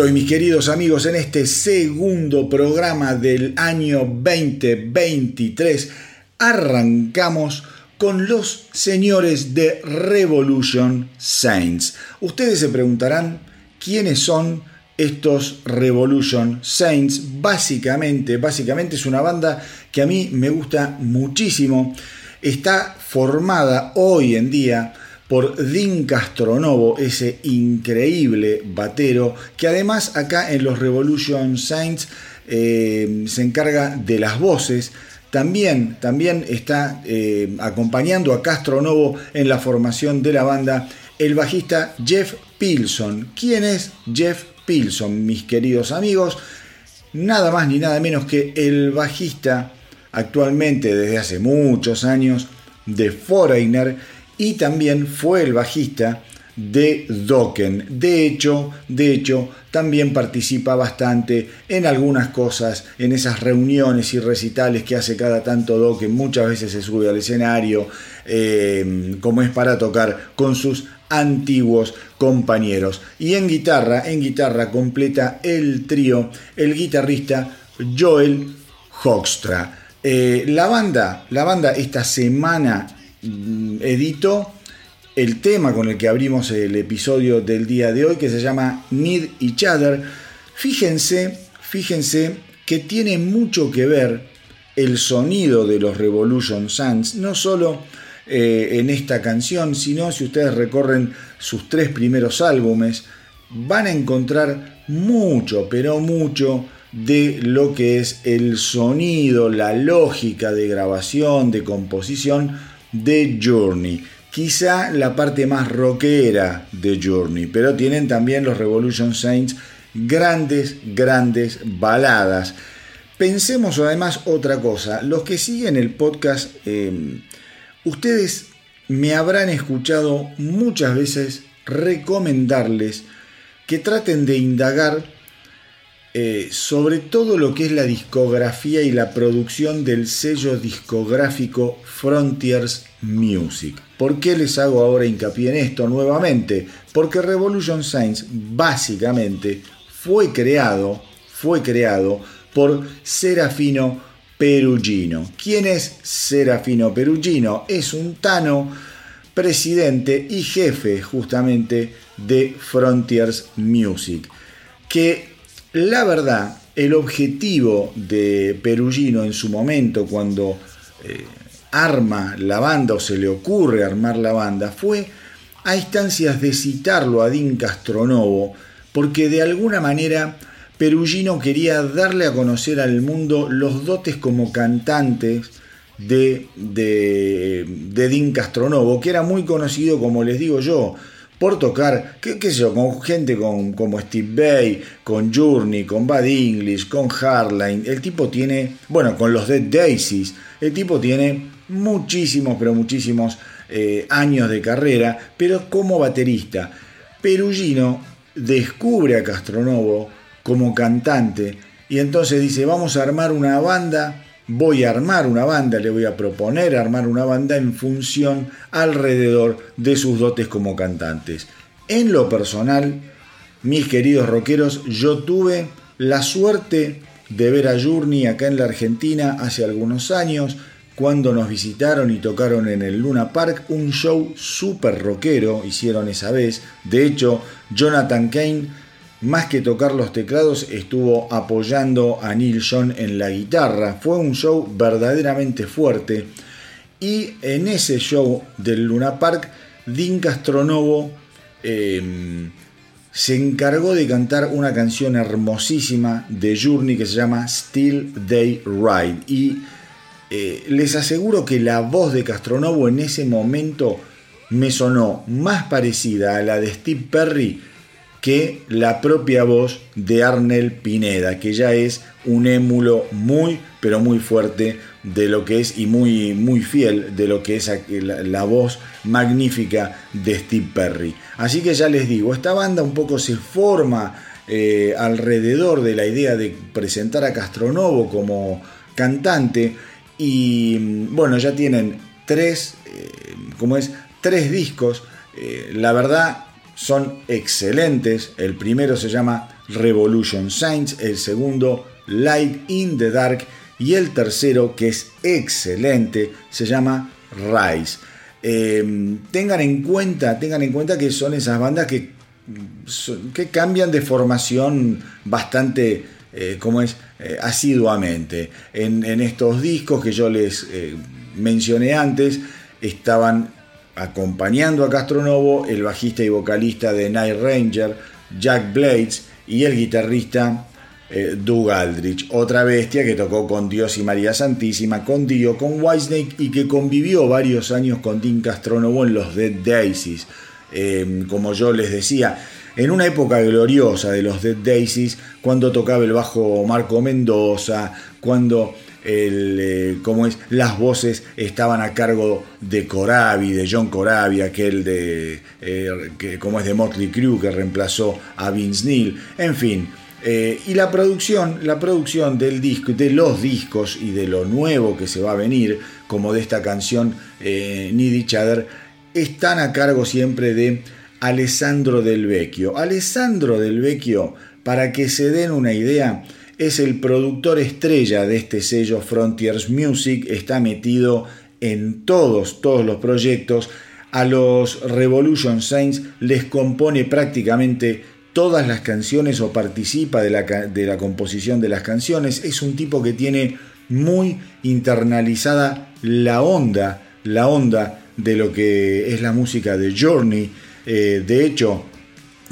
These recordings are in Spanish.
Hoy, mis queridos amigos, en este segundo programa del año 2023, arrancamos con los señores de Revolution Saints. Ustedes se preguntarán quiénes son estos Revolution Saints. Básicamente, básicamente es una banda que a mí me gusta muchísimo. Está formada hoy en día por Dean Castronovo, ese increíble batero, que además acá en los Revolution Saints eh, se encarga de las voces. También, también está eh, acompañando a Castronovo en la formación de la banda el bajista Jeff Pilson. ¿Quién es Jeff Pilson, mis queridos amigos? Nada más ni nada menos que el bajista actualmente desde hace muchos años de Foreigner y también fue el bajista de Dokken. De hecho, de hecho, también participa bastante en algunas cosas, en esas reuniones y recitales que hace cada tanto Dokken. Muchas veces se sube al escenario, eh, como es para tocar con sus antiguos compañeros. Y en guitarra, en guitarra completa el trío, el guitarrista Joel Hoekstra. Eh, la banda, la banda esta semana edito el tema con el que abrimos el episodio del día de hoy, que se llama Need Each Other. Fíjense, fíjense que tiene mucho que ver el sonido de los Revolution Suns, no solo eh, en esta canción, sino si ustedes recorren sus tres primeros álbumes, van a encontrar mucho, pero mucho de lo que es el sonido, la lógica de grabación, de composición de Journey. Quizá la parte más rockera de Journey, pero tienen también los Revolution Saints grandes, grandes baladas. Pensemos además otra cosa, los que siguen el podcast, em, ustedes me habrán escuchado muchas veces recomendarles que traten de indagar eh, sobre todo lo que es la discografía y la producción del sello discográfico Frontiers Music. ¿Por qué les hago ahora hincapié en esto nuevamente? Porque Revolution Science básicamente fue creado, fue creado por Serafino Perugino. ¿Quién es Serafino Perugino? Es un tano presidente y jefe justamente de Frontiers Music, que la verdad, el objetivo de Perugino en su momento, cuando eh, arma la banda o se le ocurre armar la banda, fue a instancias de citarlo a Dean Castronovo, porque de alguna manera Perugino quería darle a conocer al mundo los dotes como cantantes de, de, de Dean Castronovo, que era muy conocido, como les digo yo, por tocar, qué, sé yo, con gente con, como Steve Bay, con Journey, con Bad English, con Hardline. El tipo tiene, bueno, con los Dead Daisies, el tipo tiene muchísimos, pero muchísimos eh, años de carrera, pero como baterista. Perugino descubre a Castronovo como cantante y entonces dice, vamos a armar una banda voy a armar una banda, le voy a proponer armar una banda en función alrededor de sus dotes como cantantes. En lo personal, mis queridos rockeros, yo tuve la suerte de ver a Journey acá en la Argentina hace algunos años, cuando nos visitaron y tocaron en el Luna Park, un show súper rockero hicieron esa vez. De hecho, Jonathan Kane más que tocar los teclados, estuvo apoyando a Neil John en la guitarra. Fue un show verdaderamente fuerte. Y en ese show del Luna Park, Dean Castronovo em, se encargó de cantar una canción hermosísima de Journey que se llama Still They Ride. Y eh, les aseguro que la voz de Castronovo en ese momento me sonó más parecida a la de Steve Perry que la propia voz de Arnel Pineda, que ya es un émulo muy, pero muy fuerte de lo que es y muy, muy fiel de lo que es la, voz magnífica de Steve Perry. Así que ya les digo, esta banda un poco se forma eh, alrededor de la idea de presentar a Castronovo como cantante y bueno, ya tienen tres, eh, es? Tres discos. Eh, la verdad, son excelentes. El primero se llama Revolution Saints, el segundo Light in the Dark y el tercero, que es excelente, se llama Rise. Em, tengan en cuenta, tengan en cuenta que son esas bandas que, que cambian de formación bastante, eh, como es, eh, asiduamente. En, estos discos que yo les eh, mencioné antes, estaban acompañando a Castronovo el bajista y vocalista de Night Ranger, Jack Blades, y el guitarrista eh, Doug Aldrich, otra bestia que tocó con Dios y María Santísima, con Dio, con Whitesnake y que convivió varios años con Tim Castronovo en los Dead Daisies. Eh, como yo les decía, en una época gloriosa de los Dead Daisies, cuando tocaba el bajo Marco Mendoza, cuando eh, es, las voces estaban a cargo de Corabi, de John Corabi, aquel de, que, como es de Motley Crue, que reemplazó a Vince Neil, en fin, eh, y la producción, la producción del disco, de los discos y de lo nuevo que se va a venir, como de esta canción eh, Need Each Other, están a cargo siempre de Alessandro Del Vecchio. Alessandro Del Vecchio, para que se den una idea, es el productor estrella de este sello Frontiers Music, está metido en todos, todos los proyectos. A los Revolution Saints les compone prácticamente todas las canciones o participa de la, de la composición de las canciones. Es un tipo que tiene muy internalizada la onda, la onda de lo que es la música de Journey. Eh, de hecho,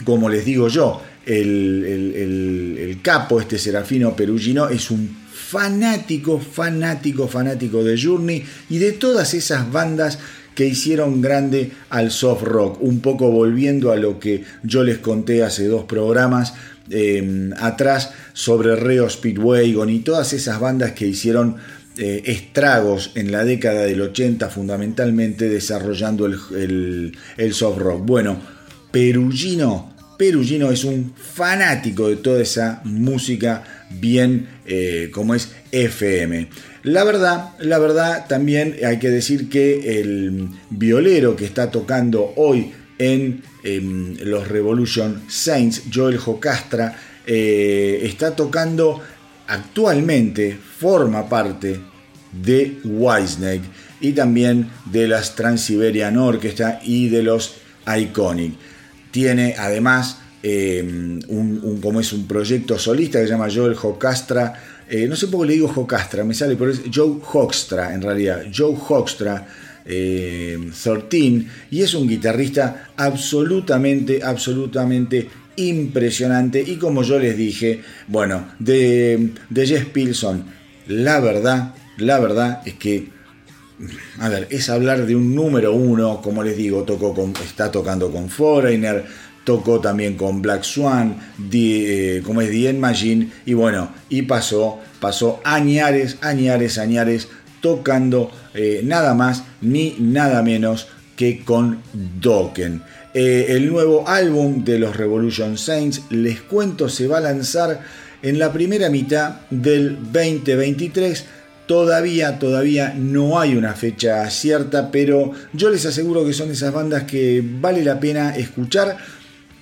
como les digo yo, el, el, capo, este Serafino Perugino, es un fanático, fanático, fanático de Journey y de todas esas bandas que hicieron grande al soft rock, un poco volviendo a lo que yo les conté hace dos programas eh, atrás sobre Reo Speedwagon y todas esas bandas que hicieron eh, estragos en la década del 80 fundamentalmente desarrollando el, soft rock. Bueno, Perugino, Perugino es un fanático de toda esa música bien eh, como es FM. La verdad, la verdad también hay que decir que el violero que está tocando hoy en, los Revolution Saints, Joel Jocastra, eh, está tocando actualmente, forma parte de Whitesnake y también de las Transiberian Orchestra y de los Iconic. Tiene además em, un, como es un proyecto solista que se llama Joel Jocastra eh, no sé por qué le digo Jocastra, me sale, pero es Joe Hoxtra en realidad. Joe Hoxtra, 13, eh, y es un guitarrista absolutamente, absolutamente impresionante. Y como yo les dije, bueno, de, de Jess Pilson, la verdad, la verdad es que a ver, es hablar de un número uno, como les digo, tocó con, está tocando con Foreigner, tocó también con Black Swan, eh, como es The Machine, y bueno, y pasó, pasó añares, añares, añares, tocando eh, nada más ni nada menos que con Dokken. Eh, el nuevo álbum de los Revolution Saints, les cuento, se va a lanzar en la primera mitad del 2023. Todavía, todavía no hay una fecha cierta, pero yo les aseguro que son esas bandas que vale la pena escuchar.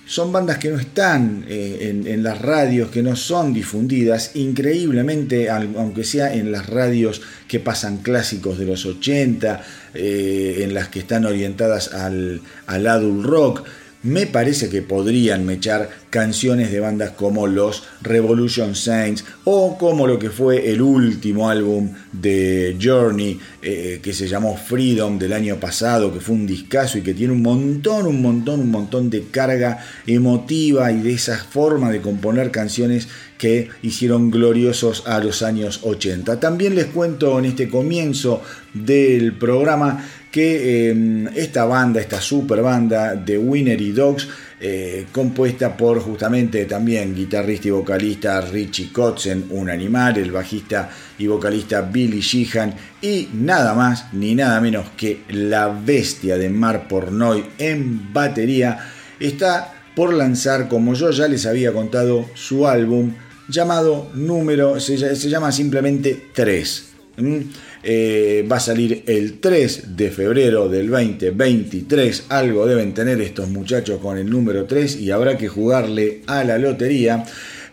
Son bandas que no están eh, en, las radios, que no son difundidas, increíblemente, aunque sea en las radios que pasan clásicos de los 80, eh, en las que están orientadas al, al adult rock me parece que podrían mechar canciones de bandas como los Revolution Saints o como lo que fue el último álbum de Journey eh, que se llamó Freedom del año pasado, que fue un discazo y que tiene un montón, un montón, un montón de carga emotiva y de esa forma de componer canciones que hicieron gloriosos a los años 80. También les cuento en este comienzo del programa que em, esta banda, esta super banda de Winnery Dogs, eh, compuesta por justamente también guitarrista y vocalista Richie Kotzen, un animal, el bajista y vocalista Billy Sheehan y nada más ni nada menos que la bestia de Mar Pornoy en batería, está por lanzar, como yo ya les había contado, su álbum llamado número, se, se llama simplemente 3. Eh, va a salir el 3 de febrero del 2023. Algo deben tener estos muchachos con el número 3 y habrá que jugarle a la lotería.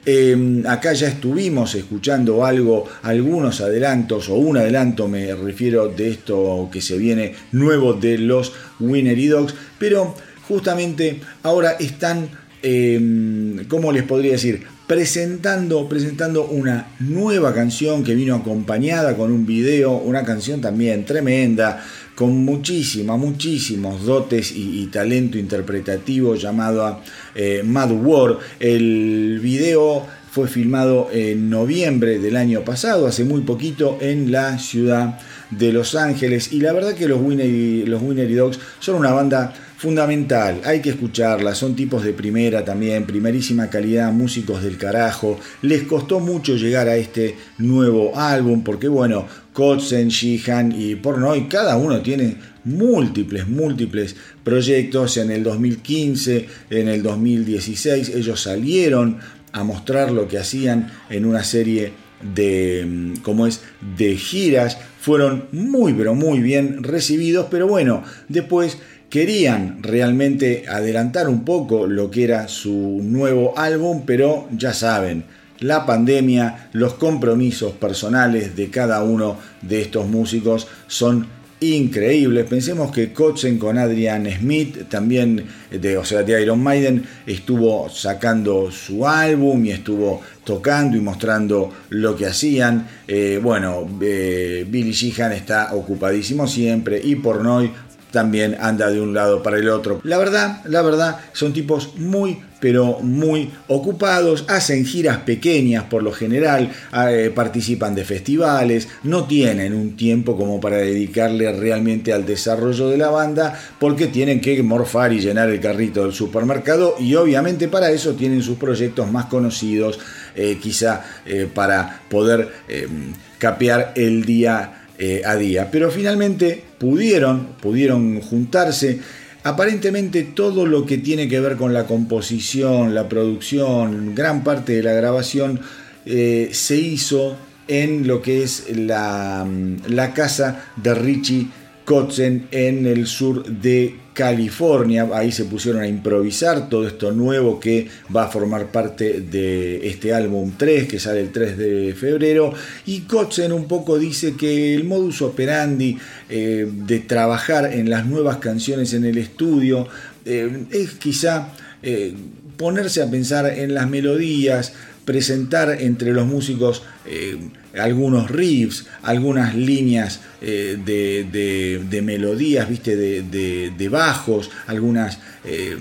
Em, acá ya estuvimos escuchando algo, algunos adelantos, o un adelanto me refiero de esto que se viene nuevo de los Winnery Dogs, pero justamente ahora están, em, ¿cómo les podría decir? Presentando, presentando una nueva canción que vino acompañada con un video, una canción también tremenda, con muchísimas, muchísimos dotes y, talento interpretativo llamado eh, Mad War. El video fue filmado en noviembre del año pasado, hace muy poquito, en la ciudad de Los Ángeles. Y la verdad que los Winner, los Winner Dogs son una banda fundamental, hay que escucharla, son tipos de primera también, primerísima calidad, músicos del carajo. Les costó mucho llegar a este nuevo álbum porque bueno, Kotzen, Shihan y Pornoy, cada uno tiene múltiples, múltiples proyectos. En el 2015, en el 2016, ellos salieron a mostrar lo que hacían en una serie de, mm, como es, de giras. Fueron muy, pero muy bien recibidos, pero bueno, después querían realmente adelantar un poco lo que era su nuevo álbum, pero ya saben, la pandemia, los compromisos personales de cada uno de estos músicos son increíbles. Pensemos que Kotzen con Adrian Smith, también de, o sea, de Iron Maiden, estuvo sacando su álbum y estuvo tocando y mostrando lo que hacían. Eh, bueno, eh, Billy Sheehan está ocupadísimo siempre y Pornoy también anda de un lado para el otro. La verdad, la verdad, son tipos muy pero muy ocupados, hacen giras pequeñas por lo general, eh, participan de festivales, no tienen un tiempo como para dedicarle realmente al desarrollo de la banda porque tienen que morfar y llenar el carrito del supermercado y obviamente para eso tienen sus proyectos más conocidos, eh, quizá eh, para poder capear el día a día. Pero finalmente pudieron, pudieron juntarse Aparentemente todo lo que tiene que ver con la composición, la producción, gran parte de la grabación eh, se hizo en lo que es la, la casa de Richie Kotzen en el sur de California. Ahí se pusieron a improvisar todo esto nuevo que va a formar parte de este álbum 3 que sale el 3 de febrero. Y Kotzen un poco dice que el modus operandi eh, de trabajar en las nuevas canciones en el estudio eh, es quizá eh, ponerse a pensar en las melodías, presentar entre los músicos algunos riffs, algunas líneas eh, de, melodías, ¿viste? De, bajos, algunas eh,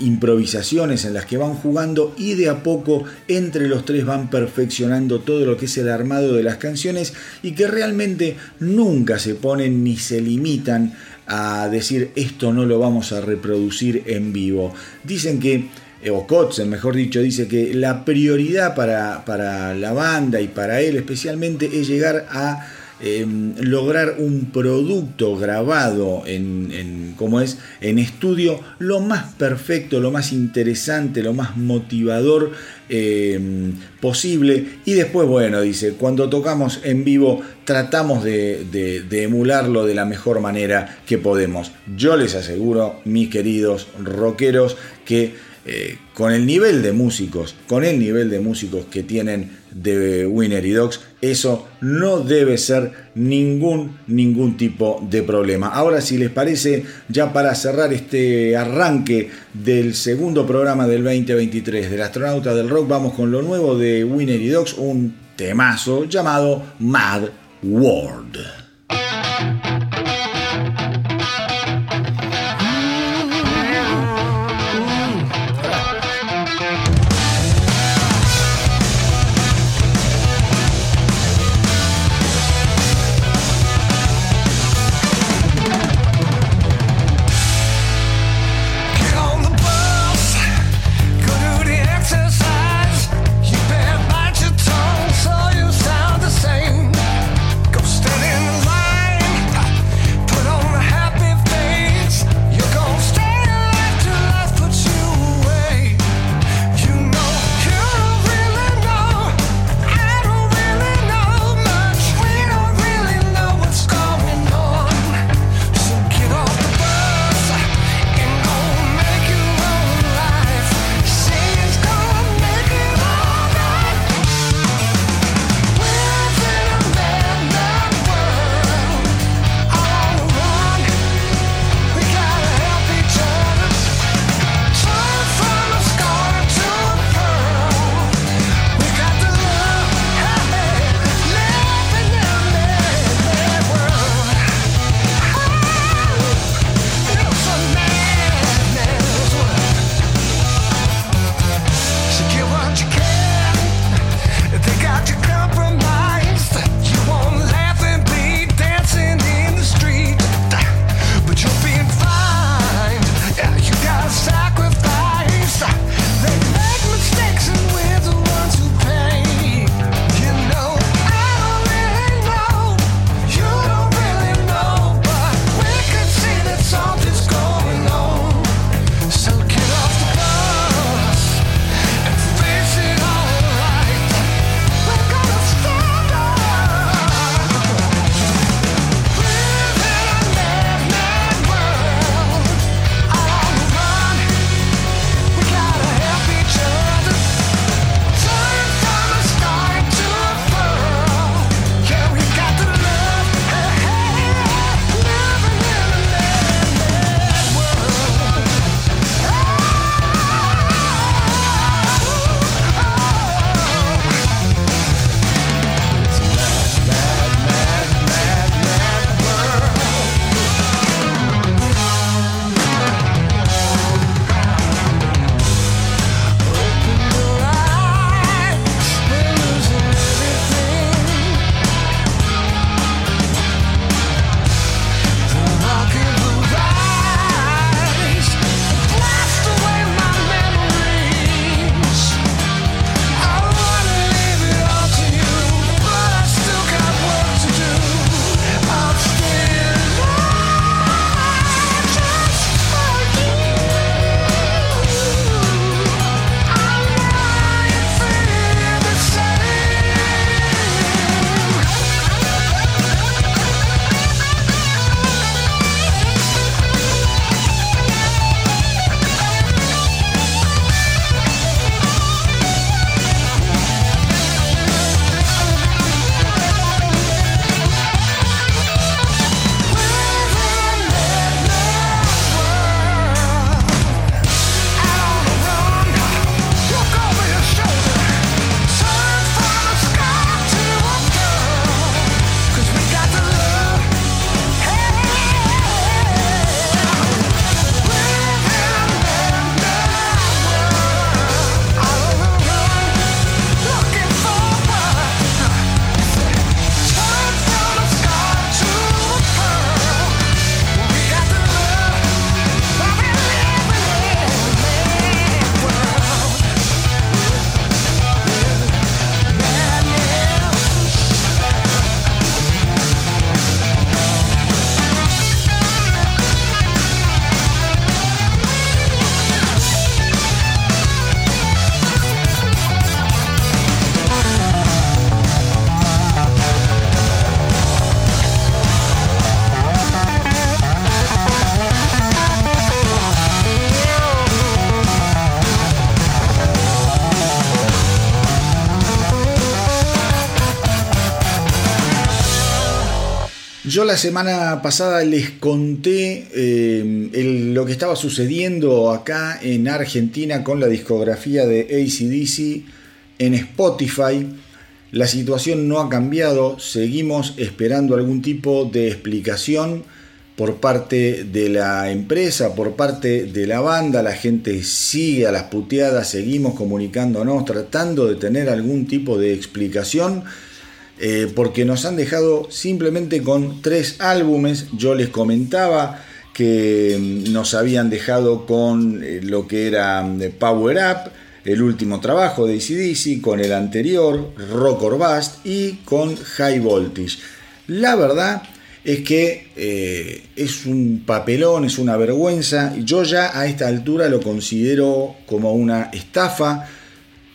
improvisaciones en las que van jugando y de a poco entre los tres van perfeccionando todo lo que es el armado de las canciones y que realmente nunca se ponen ni se limitan a decir esto no lo vamos a reproducir en vivo. Dicen que o Kotzen, mejor dicho, dice que la prioridad para, para la banda y para él especialmente es llegar a em, lograr un producto grabado en, como es, en estudio lo más perfecto, lo más interesante, lo más motivador em, posible. Y después, bueno, dice, cuando tocamos en vivo tratamos de emularlo de la mejor manera que podemos. Yo les aseguro, mis queridos rockeros, que eh, con el nivel de músicos, con el nivel de músicos que tienen de Winner y Dogs, eso no debe ser ningún, ningún tipo de problema. Ahora, si les parece, ya para cerrar este arranque del segundo programa del 2023 del astronauta del rock, vamos con lo nuevo de Winner y Dogs, un temazo llamado Mad World. La semana pasada les conté eh, lo que estaba sucediendo acá en Argentina con la discografía de ACDC en Spotify. La situación no ha cambiado, seguimos esperando algún tipo de explicación por parte de la empresa, por parte de la banda, la gente sigue a las puteadas, seguimos comunicándonos, tratando de tener algún tipo de explicación eh, porque nos han dejado simplemente con tres álbumes. Yo les comentaba que mm, nos habían dejado con eh, lo que era mm, Power Up, el último trabajo de ACDC, con el anterior, Rock or Bust, y con High Voltage. La verdad es que eh, es un papelón, es una vergüenza. Yo ya a esta altura lo considero como una estafa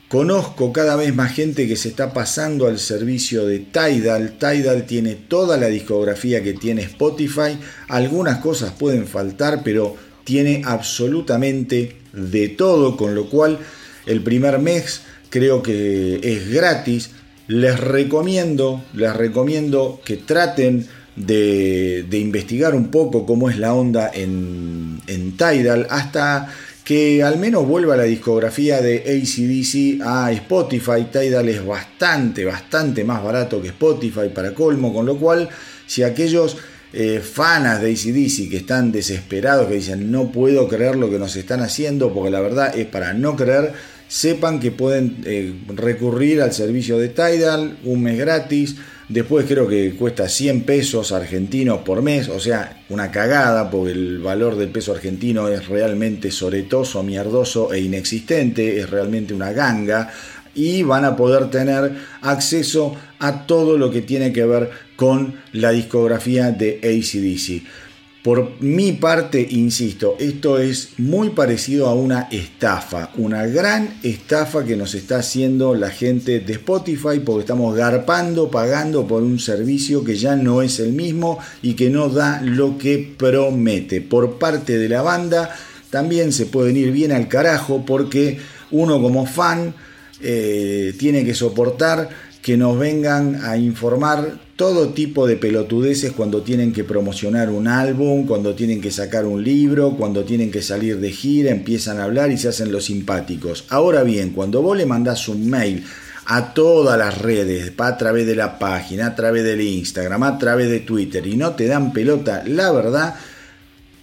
Conozco cada vez más gente que se está pasando al servicio de Tidal. Tidal tiene toda la discografía que tiene Spotify. Algunas cosas pueden faltar, pero tiene absolutamente de todo, con lo cual el primer mes creo que es gratis. Les recomiendo, les recomiendo que traten de, investigar un poco cómo es la onda en, en Tidal. Hasta que al menos vuelva la discografía de ACDC a Spotify. Tidal es bastante, bastante más barato que Spotify para colmo, con lo cual si aquellos eh, fanas de ACDC que están desesperados, que dicen no puedo creer lo que nos están haciendo, porque la verdad es para no creer, sepan que pueden eh, recurrir al servicio de Tidal, un mes gratis Después creo que cuesta 100 pesos argentinos por mes, o sea, una cagada porque el valor del peso argentino es realmente soretoso, mierdoso e inexistente, es realmente una ganga y van a poder tener acceso a todo lo que tiene que ver con la discografía de ACDC. Por mi parte, insisto, esto es muy parecido a una estafa, una gran estafa que nos está haciendo la gente de Spotify porque estamos garpando, pagando por un servicio que ya no es el mismo y que no da lo que promete. Por parte de la banda también se pueden ir bien al carajo porque uno como fan eh, tiene que soportar que nos vengan a informar todo tipo de pelotudeces cuando tienen que promocionar un álbum, cuando tienen que sacar un libro, cuando tienen que salir de gira, empiezan a hablar y se hacen los simpáticos. Ahora bien, cuando vos le mandás un mail a todas las redes, a través de la página, a través del Instagram, a través de Twitter y no te dan pelota, la verdad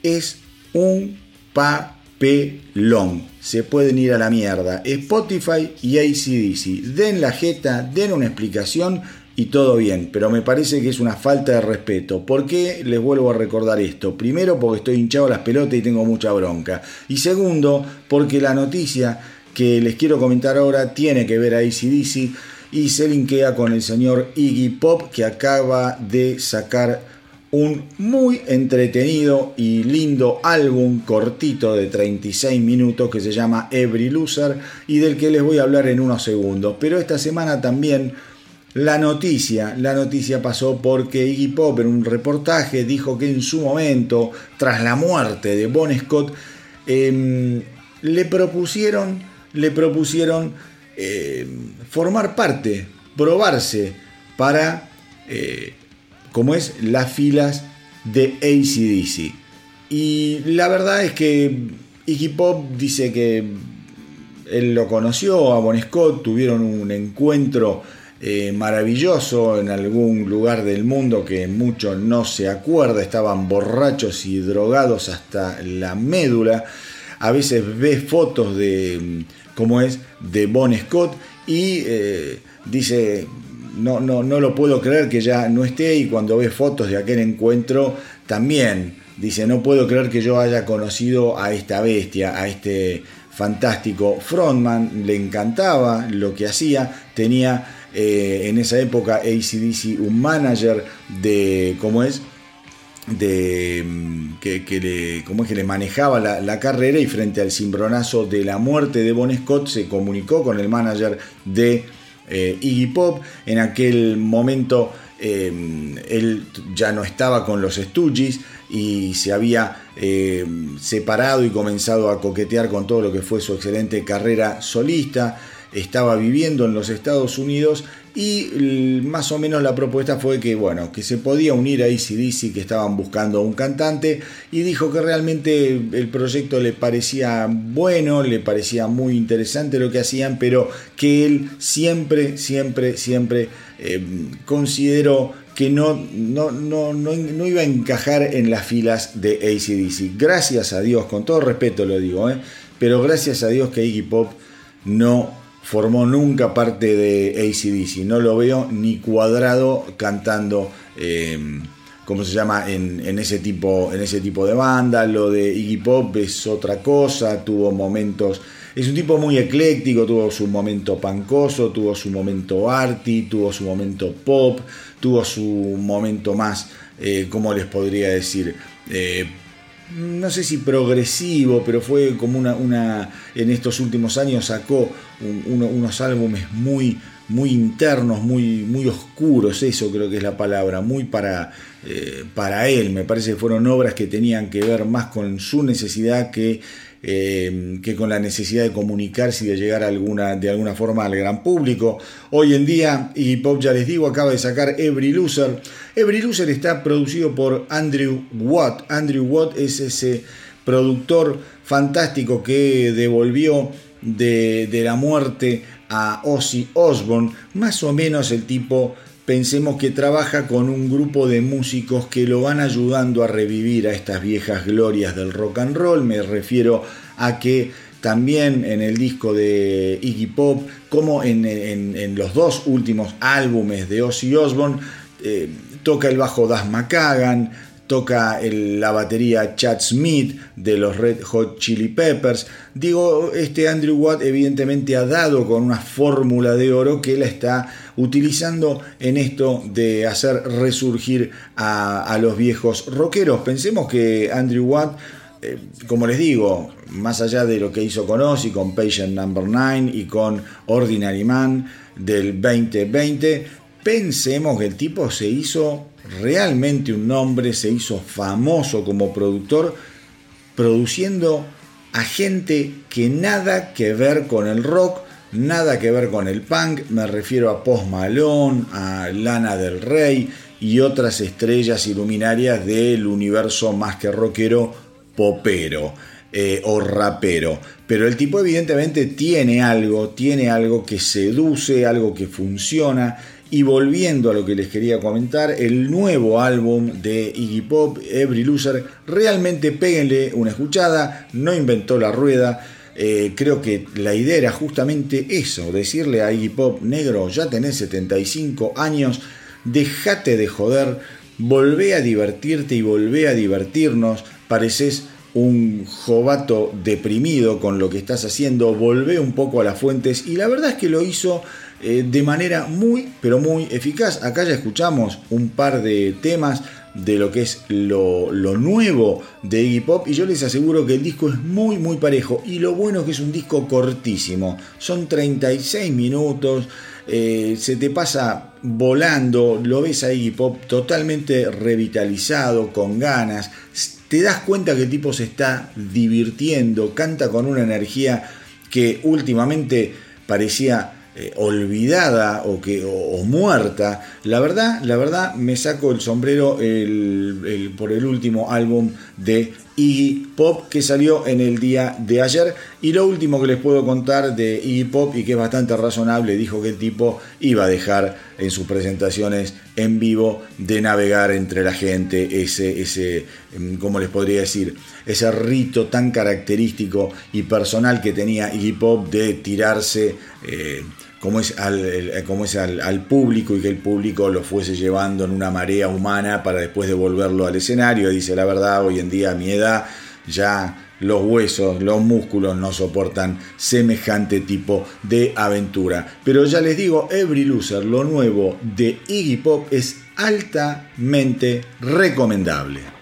es un papelón se pueden ir a la mierda. Spotify y ACDC. Den la jeta, den una explicación y todo bien, pero me parece que es una falta de respeto. ¿Por qué les vuelvo a recordar esto? Primero porque estoy hinchado a las pelotas y tengo mucha bronca. Y segundo porque la noticia que les quiero comentar ahora tiene que ver a ACDC y se linkea con el señor Iggy Pop que acaba de sacar un muy entretenido y lindo álbum cortito de 36 minutos que se llama Every Loser y del que les voy a hablar en unos segundos. Pero esta semana también la noticia, la noticia pasó porque Iggy Pop en un reportaje dijo que en su momento, tras la muerte de Bon Scott, em, le propusieron, le propusieron em, formar parte, probarse para eh, como es las filas de ACDC. Y la verdad es que Iggy Pop dice que él lo conoció a Bon Scott, tuvieron un encuentro eh, maravilloso en algún lugar del mundo que mucho no se acuerda, estaban borrachos y drogados hasta la médula. A veces ve fotos de cómo es de Bon Scott y eh, dice no, no, no lo puedo creer que ya no esté y cuando ve fotos de aquel encuentro también dice, no puedo creer que yo haya conocido a esta bestia, a este fantástico frontman, le encantaba lo que hacía, tenía eh, en esa época ACDC un manager de, ¿cómo es? de mm, que, le, como es que le manejaba la, carrera y frente al cimbronazo de la muerte de Bon Scott se comunicó con el manager de eh, Iggy Pop. En aquel momento eh, él ya no estaba con los Stooges y se había separado y comenzado a coquetear con todo lo que fue su excelente carrera solista. Estaba viviendo en los Estados Unidos y más o menos la propuesta fue que, bueno, que se podía unir a ACDC, que estaban buscando un cantante, y dijo que realmente el proyecto le parecía bueno, le parecía muy interesante lo que hacían, pero que él siempre, siempre, siempre eh, consideró que no, no, no, no, iba a encajar en las filas de ACDC. Gracias a Dios, con todo respeto lo digo, ¿eh? pero gracias a Dios que Iggy Pop no formó nunca parte de ACDC. No lo veo ni cuadrado cantando, eh, ¿cómo se llama? En, ese tipo, en ese tipo de banda. Lo de Iggy Pop es otra cosa, tuvo momentos... Es un tipo muy ecléctico, tuvo su momento pancoso, tuvo su momento arty, tuvo su momento pop, tuvo su momento más, eh, ¿cómo les podría decir? Eh, no sé si progresivo, pero fue como una, una en estos últimos años sacó unos álbumes muy, muy internos, muy, muy oscuros, eso creo que es la palabra, muy para, eh, para él, me parece que fueron obras que tenían que ver más con su necesidad que eh, que con la necesidad de comunicarse y de llegar de alguna forma al gran público. Hoy en día, y Pop ya les digo, acaba de sacar Every Loser. Every Loser está producido por Andrew Watt. Andrew Watt es ese productor fantástico que devolvió de, de la muerte a Ozzy Osbourne. Más o menos el tipo pensemos que trabaja con un grupo de músicos que lo van ayudando a revivir a estas viejas glorias del rock and roll. Me refiero a que también en el disco de Iggy Pop, como en, los dos últimos álbumes de Ozzy Osbourne, eh, toca el bajo Das McCagan, toca la batería Chad Smith de los Red Hot Chili Peppers. Digo, este Andrew Watt evidentemente ha dado con una fórmula de oro que la está utilizando en esto de hacer resurgir a, los viejos rockeros. Pensemos que Andrew Watt, eh, como les digo, más allá de lo que hizo con Ozzy, con Patient Number 9 y con Ordinary Man del 2020, pensemos que el tipo se hizo realmente un nombre, se hizo famoso como productor, produciendo a gente que nada que ver con el rock, nada que ver con el punk, me refiero a Post Malone, a Lana del Rey y otras estrellas iluminarias del universo más que rockero popero. Eh, o rapero. Pero el tipo evidentemente tiene algo, tiene algo que seduce, algo que funciona y volviendo a lo que les quería comentar, el nuevo álbum de Iggy Pop, Every Loser, realmente péguenle una escuchada, no inventó la rueda. Eh, creo que la idea era justamente eso, decirle a Iggy Pop, negro, ya tenés 75 años, dejate de joder, volvé a divertirte y volvé a divertirnos, pareces un jovato deprimido con lo que estás haciendo, volvé un poco a las fuentes y la verdad es que lo hizo eh, de manera muy, pero muy eficaz. Acá ya escuchamos un par de temas de lo que es lo, nuevo de Iggy Pop y yo les aseguro que el disco es muy muy parejo y lo bueno es que es un disco cortísimo, son 36 minutos, eh, se te pasa volando, lo ves a Iggy Pop totalmente revitalizado, con ganas, te das cuenta que el tipo se está divirtiendo, canta con una energía que últimamente parecía eh, olvidada o, que, o, muerta. La verdad, la verdad, me saco el sombrero por el último álbum de Iggy Pop que salió en el día de ayer. Y lo último que les puedo contar de Iggy Pop y que es bastante razonable, dijo que el tipo iba a dejar en sus presentaciones en vivo de navegar entre la gente, ese, ese, mm, ¿cómo les podría decir? Ese rito tan característico y personal que tenía Iggy Pop de tirarse. Eh, como es, es al, público y que el público lo fuese llevando en una marea humana para después devolverlo al escenario. Dice la verdad, hoy en día a mi edad ya los huesos, los músculos no soportan semejante tipo de aventura. Pero ya les digo, Every Loser, lo nuevo de Iggy Pop, es altamente recomendable.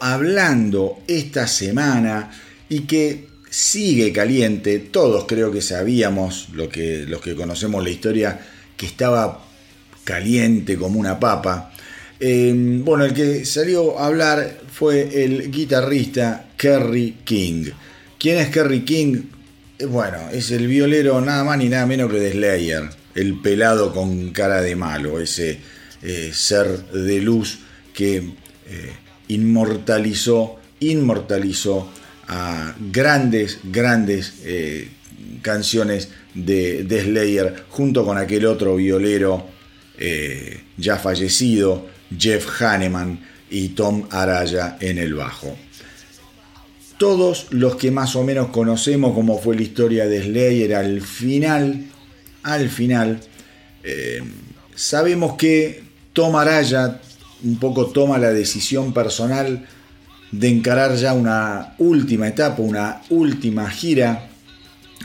Hablando esta semana y que sigue caliente, todos creo que sabíamos, lo que, los que conocemos la historia, que estaba caliente como una papa. Em, bueno, el que salió a hablar fue el guitarrista Kerry King. ¿Quién es Kerry King? Eh, bueno, es el violero nada más ni nada menos que de Slayer, el pelado con cara de malo, ese eh, ser de luz que eh, inmortalizó, inmortalizó a grandes, grandes eh, canciones de, Slayer junto con aquel otro violero eh, ya fallecido, Jeff Hanneman y Tom Araya en el bajo. Todos los que más o menos conocemos cómo fue la historia de Slayer al final, al final, eh, sabemos que Tom Araya un poco toma la decisión personal de encarar ya una última etapa, una última gira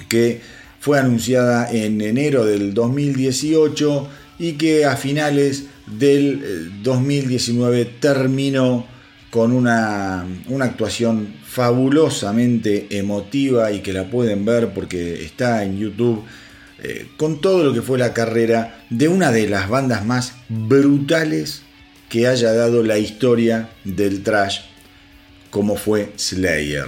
que fue anunciada en enero del 2018 y que a finales del 2019 eh, terminó con una, una, actuación fabulosamente emotiva y que la pueden ver porque está en YouTube eh, con todo lo que fue la carrera de una de las bandas más brutales que haya dado la historia del trash como fue Slayer.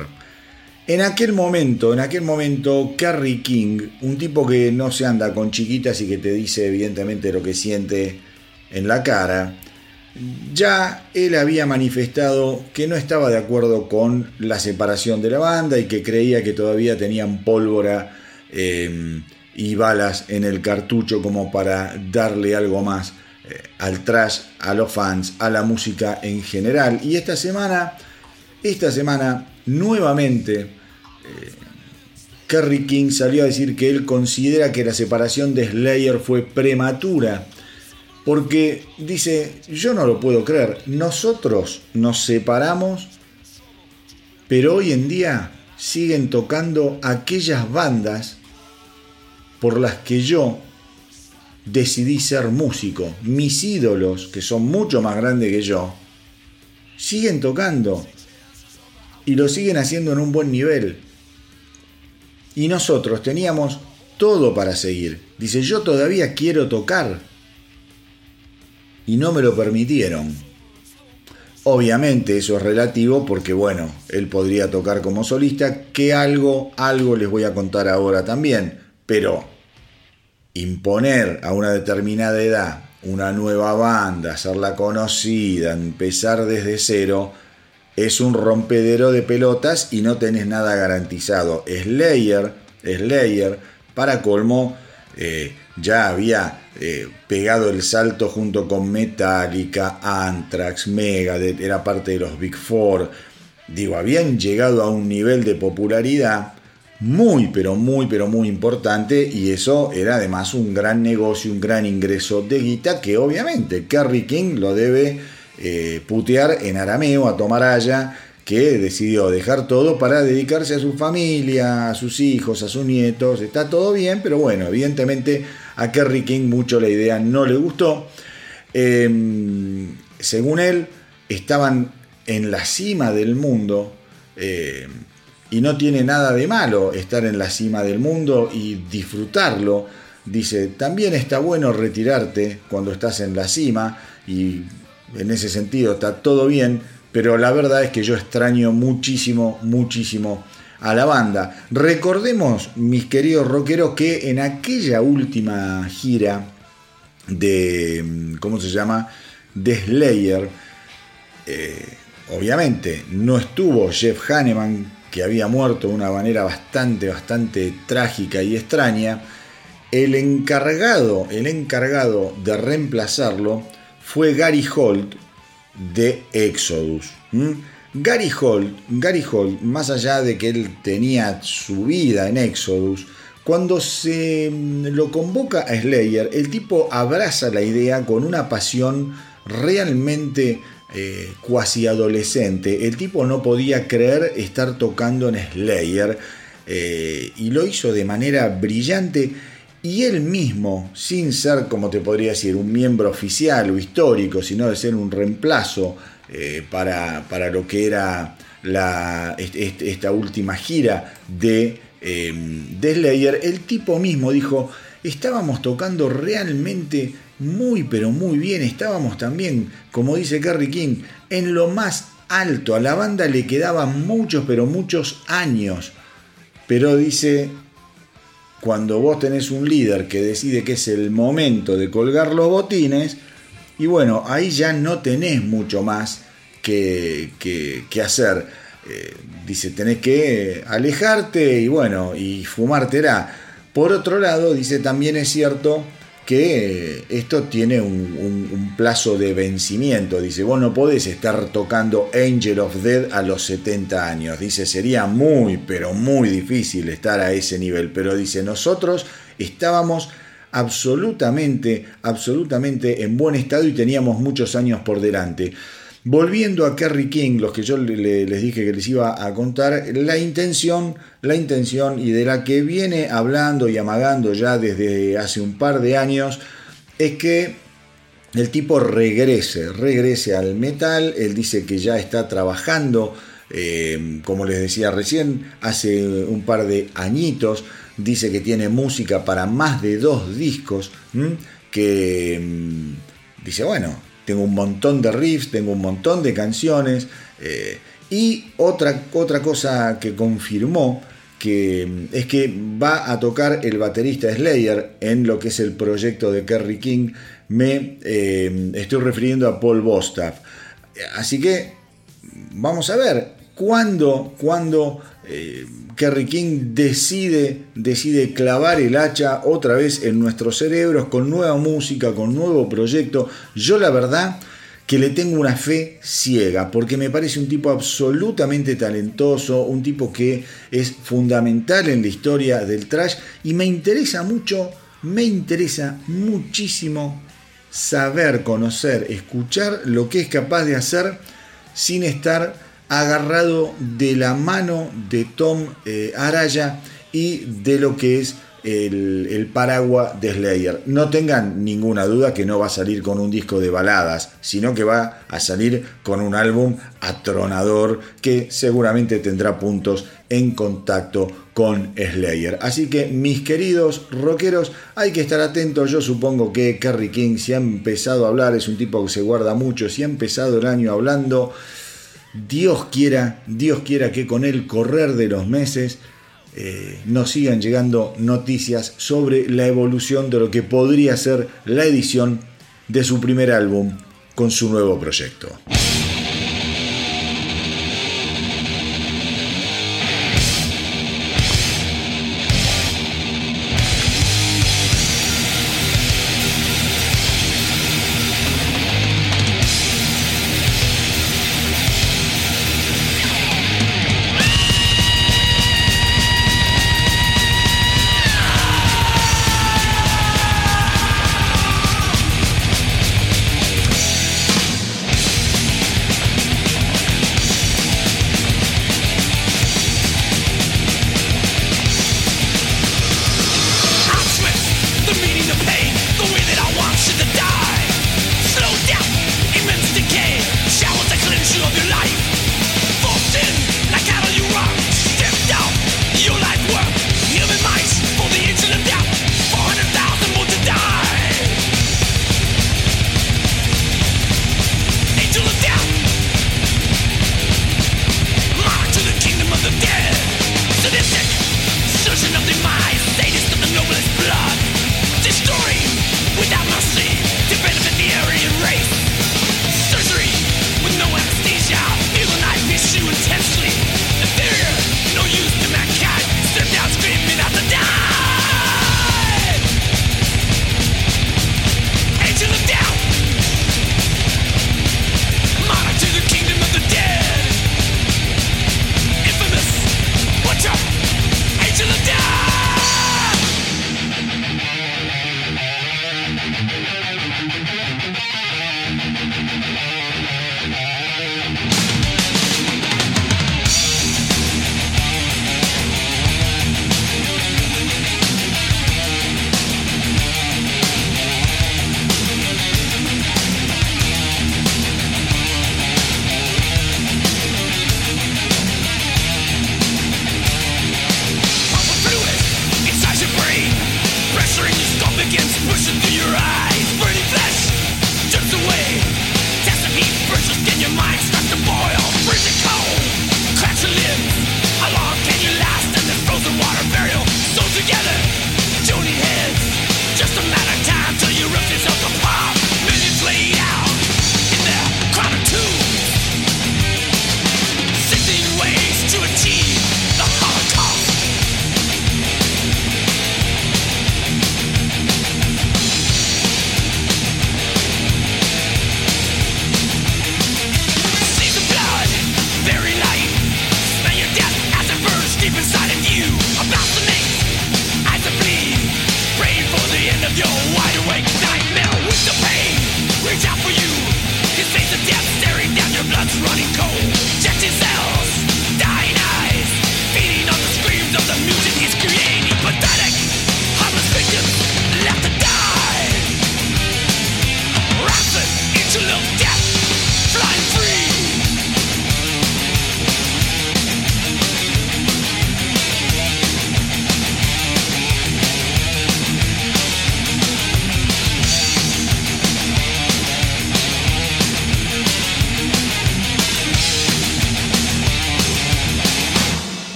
En aquel momento, en aquel momento, Kerry King, un tipo que no se anda con chiquitas y que te dice evidentemente lo que siente en la cara, ya él había manifestado que no estaba de acuerdo con la separación de la banda y que creía que todavía tenían pólvora eh, y balas en el cartucho como para darle algo más al trash, a los fans, a la música en general. Y esta semana, esta semana, nuevamente, eh, Kerry King salió a decir que él considera que la separación de Slayer fue prematura. Porque dice, yo no lo puedo creer, nosotros nos separamos, pero hoy en día siguen tocando aquellas bandas por las que yo decidí ser músico. Mis ídolos, que son mucho más grandes que yo, siguen tocando y lo siguen haciendo en un buen nivel. Y nosotros teníamos todo para seguir. Dice, yo todavía quiero tocar. Y no me lo permitieron. Obviamente eso es relativo porque bueno, él podría tocar como solista, que algo, algo les voy a contar ahora también. Pero imponer a una determinada edad una nueva banda, hacerla conocida, empezar desde cero, es un rompedero de pelotas y no tenés nada garantizado. Slayer, Slayer, para colmo, eh, ya había eh, pegado el salto junto con Metallica, Anthrax, Megadeth, era parte de los Big Four. Digo, habían llegado a un nivel de popularidad muy, pero muy, pero muy importante y eso era además un gran negocio, un gran ingreso de guita que obviamente Kerry King lo debe eh, putear en arameo a Tomaraya que decidió dejar todo para dedicarse a su familia, a sus hijos, a sus nietos. Está todo bien, pero bueno, evidentemente a Kerry King mucho la idea no le gustó. Em, según él, estaban en la cima del mundo. Eh, y no tiene nada de malo estar en la cima del mundo y disfrutarlo. Dice, también está bueno retirarte cuando estás en la cima y en ese sentido está todo bien, pero la verdad es que yo extraño muchísimo, muchísimo a la banda. Recordemos, mis queridos rockeros, que en aquella última gira de, ¿cómo se llama? De Slayer, eh, obviamente no estuvo Jeff Hanneman, que había muerto de una manera bastante, bastante trágica y extraña, el encargado, el encargado de reemplazarlo fue Gary Holt de Exodus. Gary Holt, Gary Holt, más allá de que él tenía su vida en Exodus, cuando se mm, lo convoca a Slayer, el tipo abraza la idea con una pasión realmente eh, cuasi adolescente, el tipo no podía creer estar tocando en Slayer eh, y lo hizo de manera brillante y él mismo, sin ser, como te podría decir, un miembro oficial o histórico, sino de ser un reemplazo eh, para, para, lo que era la, esta última gira de, de Slayer, el tipo mismo dijo, estábamos tocando realmente muy pero muy bien. Estábamos también, como dice Kerry King, en lo más alto. A la banda le quedaban muchos pero muchos años. Pero dice, cuando vos tenés un líder que decide que es el momento de colgar los botines, y bueno, ahí ya no tenés mucho más que, que, hacer. Eh, dice, tenés que alejarte y bueno, y fumártela. Por otro lado, dice, también es cierto que esto tiene un, plazo de vencimiento. Dice, vos no podés estar tocando Angel of Dead a los 70 años. Dice, sería muy, pero muy difícil estar a ese nivel. Pero dice, nosotros estábamos absolutamente, absolutamente en buen estado y teníamos muchos años por delante. Volviendo a Kerry King, los que yo les dije que les iba a contar, la intención, la intención y de la que viene hablando y amagando ya desde hace un par de años, es que el tipo regrese, regrese al metal, él dice que ya está trabajando, eh, como les decía recién, hace un par de añitos, dice que tiene música para más de dos discos, que mm, dice, bueno, tengo un montón de riffs, tengo un montón de canciones. Eh, y otra, otra cosa que confirmó que mm, es que va a tocar el baterista Slayer en lo que es el proyecto de Kerry King. Me eh, estoy refiriendo a Paul Bostaff. Así que vamos a ver cuándo, cuándo eh, Kerry King decide, decide clavar el hacha otra vez en nuestros cerebros con nueva música, con nuevo proyecto. Yo la verdad que le tengo una fe ciega, porque me parece un tipo absolutamente talentoso, un tipo que es fundamental en la historia del trash y me interesa mucho, me interesa muchísimo saber, conocer, escuchar lo que es capaz de hacer sin estar agarrado de la mano de Tom eh, Araya y de lo que es el, paraguas de Slayer. No tengan ninguna duda que no va a salir con un disco de baladas, sino que va a salir con un álbum atronador que seguramente tendrá puntos en contacto con Slayer. Así que mis queridos rockeros, hay que estar atentos. Yo supongo que Kerry King, si ha empezado a hablar, es un tipo que se guarda mucho, si ha empezado el año hablando Dios quiera, Dios quiera que con el correr de los meses eh, nos sigan llegando noticias sobre la evolución de lo que podría ser la edición de su primer álbum con su nuevo proyecto.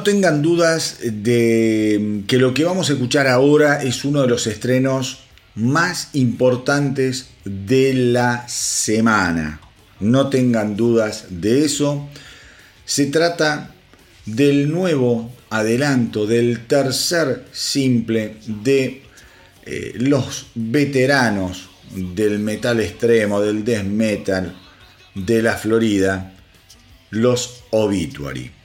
No tengan dudas de que lo que vamos a escuchar ahora es uno de los estrenos más importantes de la semana. No tengan dudas de eso. Se trata del nuevo adelanto, del tercer simple de eh, los veteranos del metal extremo, del death metal de la Florida, los Obituary.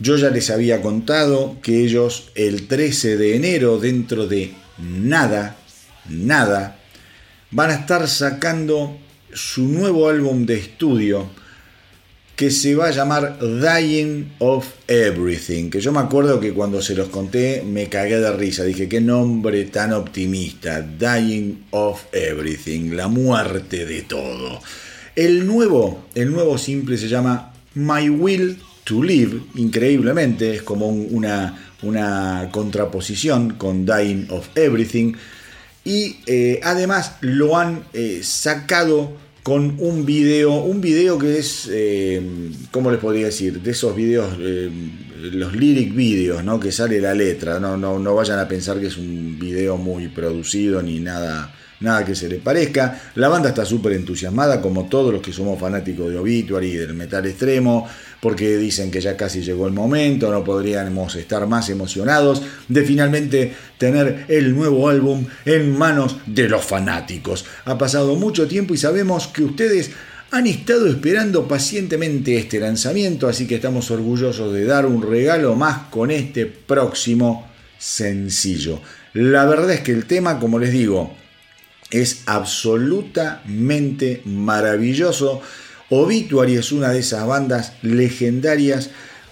Yo ya les había contado que ellos el 13 de enero, dentro de nada, nada, van a estar sacando su nuevo álbum de estudio que se va a llamar Dying of Everything, que yo me acuerdo que cuando se los conté me cagué de risa, dije, qué nombre tan optimista, Dying of Everything, la muerte de todo. El nuevo, el nuevo simple se llama My Will to Live, increíblemente, es como una, una contraposición con Dying of Everything. Y eh, además lo han eh, sacado con un video, un video que es, eh, ¿cómo les podría decir? De esos videos, los lyric videos, ¿no? Que sale la letra, no, no, no vayan a pensar que es un video muy producido ni nada nada que se le parezca. La banda está súper entusiasmada, como todos los que somos fanáticos de Obituary y del metal extremo, porque dicen que ya casi llegó el momento, no podríamos estar más emocionados de finalmente tener el nuevo álbum en manos de los fanáticos. Ha pasado mucho tiempo y sabemos que ustedes han estado esperando pacientemente este lanzamiento, así que estamos orgullosos de dar un regalo más con este próximo sencillo. La verdad es que el tema, como les digo, es absolutamente maravilloso. Obituary es una de esas bandas legendarias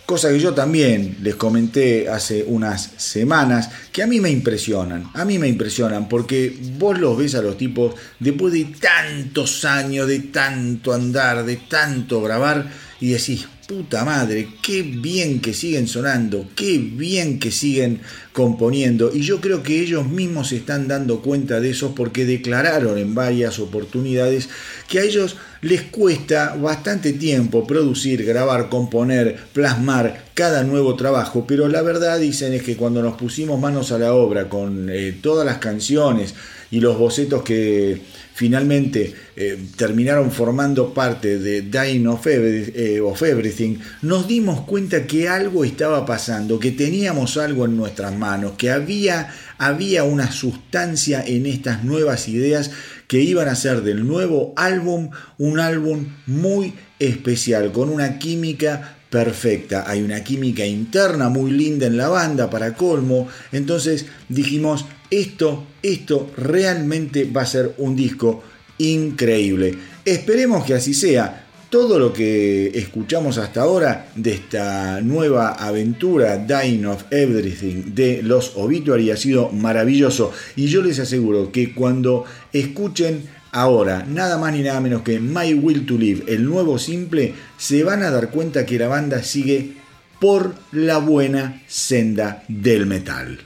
Cosa que yo también les comenté hace unas semanas, que a mí me impresionan, a mí me impresionan, porque vos los ves a los tipos después de tantos años, de tanto andar, de tanto grabar, y decís, puta madre, qué bien que siguen sonando, qué bien que siguen componiendo. Y yo creo que ellos mismos se están dando cuenta de eso porque declararon en varias oportunidades que a ellos les cuesta bastante tiempo producir, grabar, componer, plasmar cada nuevo trabajo, pero la verdad dicen es que cuando nos pusimos manos a la obra con eh, todas las canciones y los bocetos que finalmente eh, terminaron formando parte de Dying eh, of, Everything, nos dimos cuenta que algo estaba pasando, que teníamos algo en nuestras manos, que había, había una sustancia en estas nuevas ideas que iban a ser del nuevo álbum un álbum muy especial, con una química perfecta. Hay una química interna muy linda en la banda para colmo. Entonces dijimos, esto, esto realmente va a ser un disco increíble. Esperemos que así sea. Todo lo que escuchamos hasta ahora de esta nueva aventura Dying of Everything de los Obituary ha sido maravilloso y yo les aseguro que cuando escuchen ahora nada más ni nada menos que My Will to Live, el nuevo simple, se van a dar cuenta que la banda sigue por la buena senda del metal.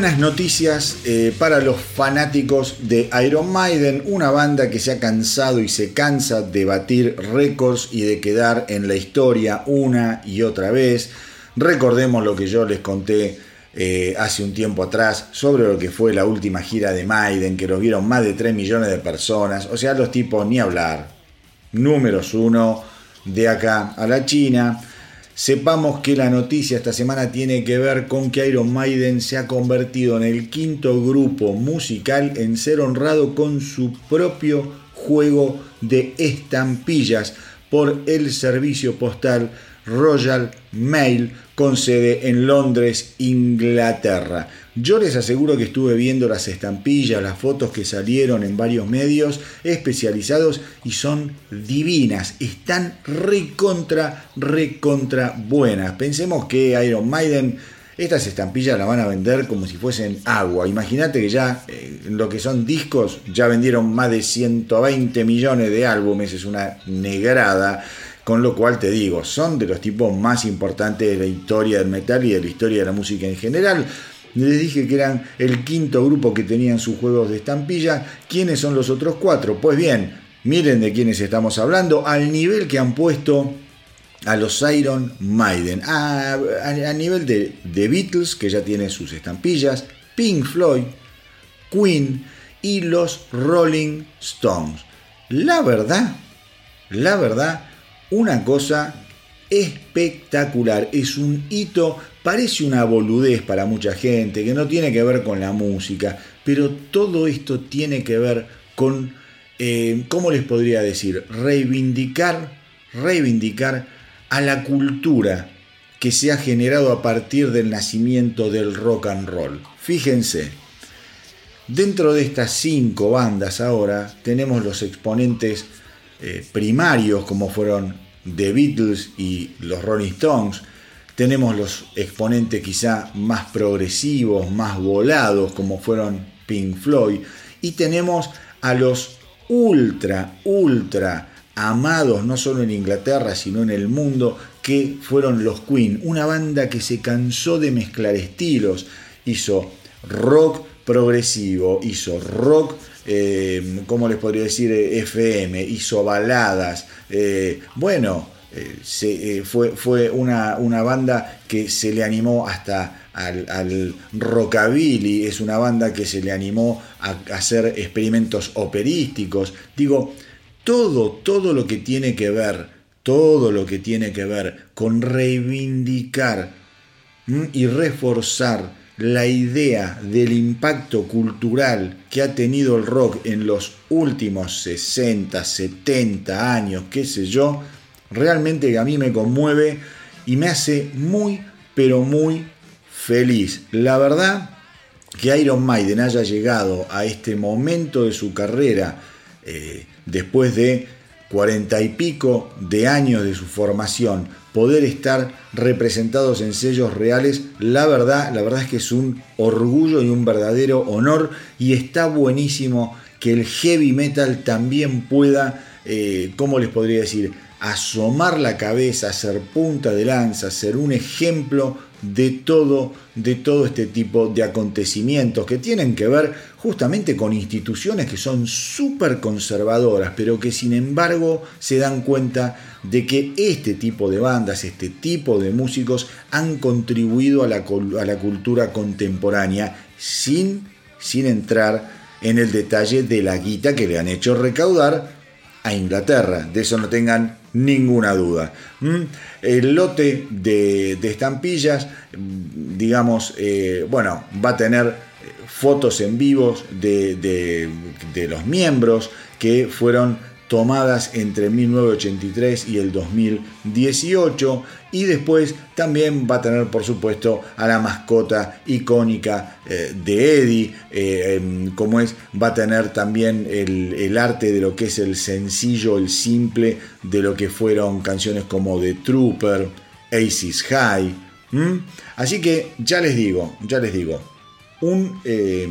Buenas noticias eh, para los fanáticos de Iron Maiden, una banda que se ha cansado y se cansa de batir récords y de quedar en la historia una y otra vez. Recordemos lo que yo les conté eh, hace un tiempo atrás sobre lo que fue la última gira de Maiden, que los vieron más de 3 millones de personas. O sea, los tipos ni hablar. Números uno de acá a la China. Sepamos que la noticia esta semana tiene que ver con que Iron Maiden se ha convertido en el quinto grupo musical en ser honrado con su propio juego de estampillas por el servicio postal Royal Mail con sede en Londres, Inglaterra. Yo les aseguro que estuve viendo las estampillas, las fotos que salieron en varios medios especializados y son divinas, están recontra, recontra buenas. Pensemos que Iron Maiden estas estampillas las van a vender como si fuesen agua. Imagínate que ya eh, lo que son discos ya vendieron más de 120 millones de álbumes, es una negrada. Con lo cual te digo, son de los tipos más importantes de la historia del metal y de la historia de la música en general. Les dije que eran el quinto grupo que tenían sus juegos de estampilla. ¿Quiénes son los otros cuatro? Pues bien, miren de quiénes estamos hablando, al nivel que han puesto a los Iron Maiden, a, nivel de, de Beatles, que ya tiene sus estampillas, Pink Floyd, Queen y los Rolling Stones. La verdad, la verdad, una cosa espectacular, es un hito, parece una boludez para mucha gente, que no tiene que ver con la música, pero todo esto tiene que ver con, eh, ¿cómo les podría decir? Reivindicar, reivindicar a la cultura que se ha generado a partir del nacimiento del rock and roll. Fíjense, dentro de estas cinco bandas ahora tenemos los exponentes eh, primarios como fueron The Beatles y los Rolling Stones. Tenemos los exponentes quizá más progresivos, más volados como fueron Pink Floyd. Y tenemos a los ultra, ultra amados no solo en Inglaterra sino en el mundo que fueron los Queen, una banda que se cansó de mezclar estilos, hizo rock progresivo, hizo rock eh, ¿cómo les podría decir? FM, hizo baladas. Eh, bueno, eh, fue, fue una, una, banda que se le animó hasta al, rockabilly, es una banda que se le animó a, hacer experimentos operísticos. Digo, todo, todo lo que tiene que ver, todo lo que tiene que ver con reivindicar y reforzar la idea del impacto cultural que ha tenido el rock en los últimos 60, 70 años, qué sé yo, realmente a mí me conmueve y me hace muy, pero muy feliz. La verdad que Iron Maiden haya llegado a este momento de su carrera eh, después de cuarenta y pico de años de su formación, poder estar representados en sellos reales, la verdad, la verdad es que es un orgullo y un verdadero honor y está buenísimo que el heavy metal también pueda, eh, ¿cómo les podría decir? Asomar la cabeza, ser punta de lanza, ser un ejemplo de todo, de todo este tipo de acontecimientos que tienen que ver justamente con instituciones que son súper conservadoras, pero que sin embargo se dan cuenta de que este tipo de bandas, este tipo de músicos han contribuido a la, a la cultura contemporánea sin, sin entrar en el detalle de la guita que le han hecho recaudar a Inglaterra. De eso no tengan ninguna duda. ¿Mm? El lote de, estampillas, digamos, eh, bueno, va a tener eh, fotos en vivos de, de los miembros que fueron tomadas entre 1983 y el 2018 y después también va a tener por supuesto a la mascota icónica eh, de Eddie eh, em, como es va a tener también el, arte de lo que es el sencillo el simple de lo que fueron canciones como The Trooper Aces High así que ya les digo ya les digo un, eh,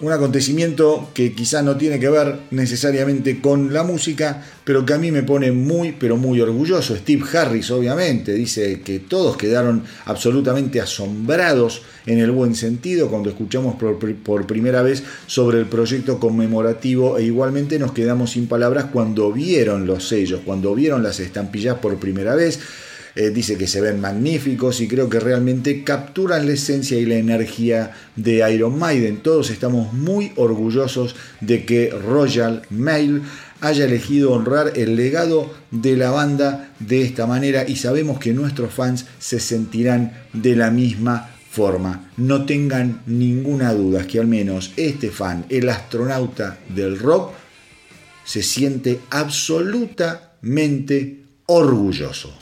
un, acontecimiento que quizá no tiene que ver necesariamente con la música, pero que a mí me pone muy, pero muy orgulloso. Steve Harris, obviamente, dice que todos quedaron absolutamente asombrados en el buen sentido cuando escuchamos por primera vez sobre el proyecto conmemorativo e igualmente nos quedamos sin palabras cuando vieron los sellos, cuando vieron las estampillas por primera vez. Eh, dice que se ven magníficos y creo que realmente capturan la esencia y la energía de Iron Maiden. Todos estamos muy orgullosos de que Royal Mail haya elegido honrar el legado de la banda de esta manera y sabemos que nuestros fans se sentirán de la misma forma. No tengan ninguna duda que al menos este fan, el astronauta del rock, se siente absolutamente orgulloso.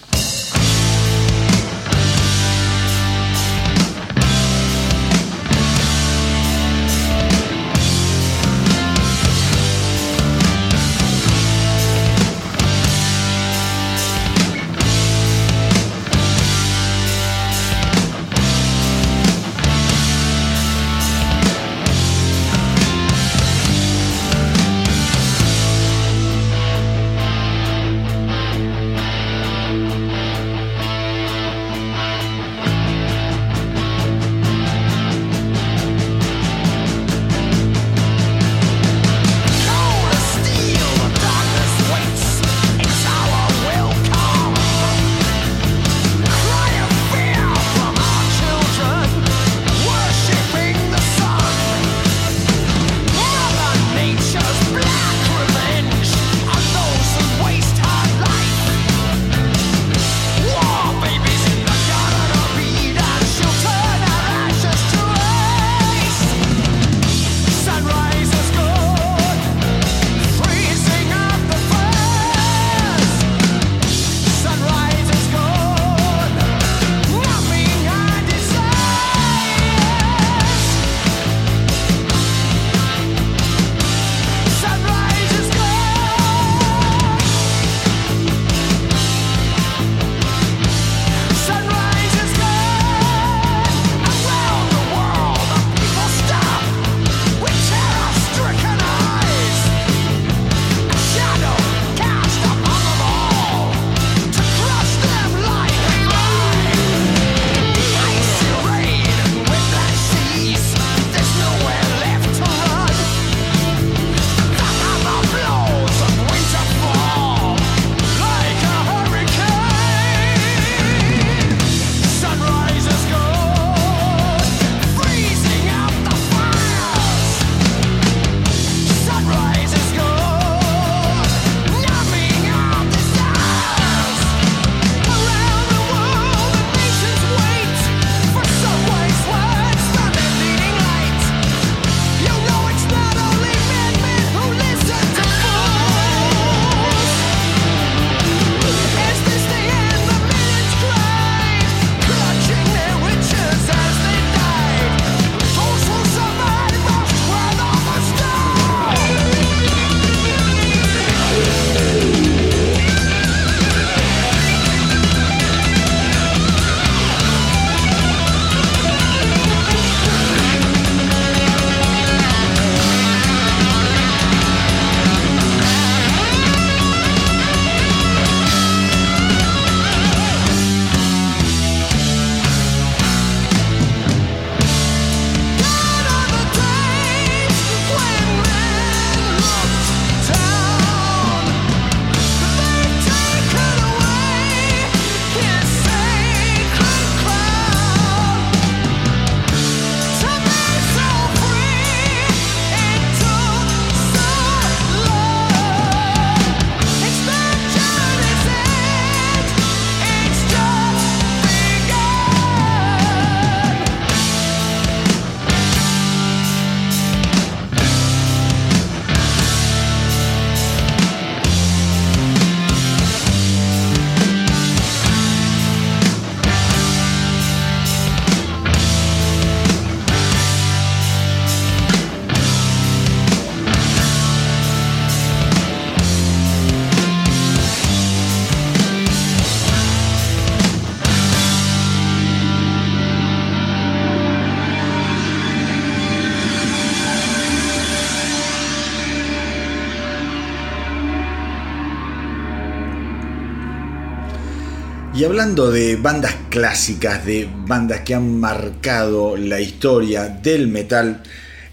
Y hablando de bandas clásicas, de bandas que han marcado la historia del metal,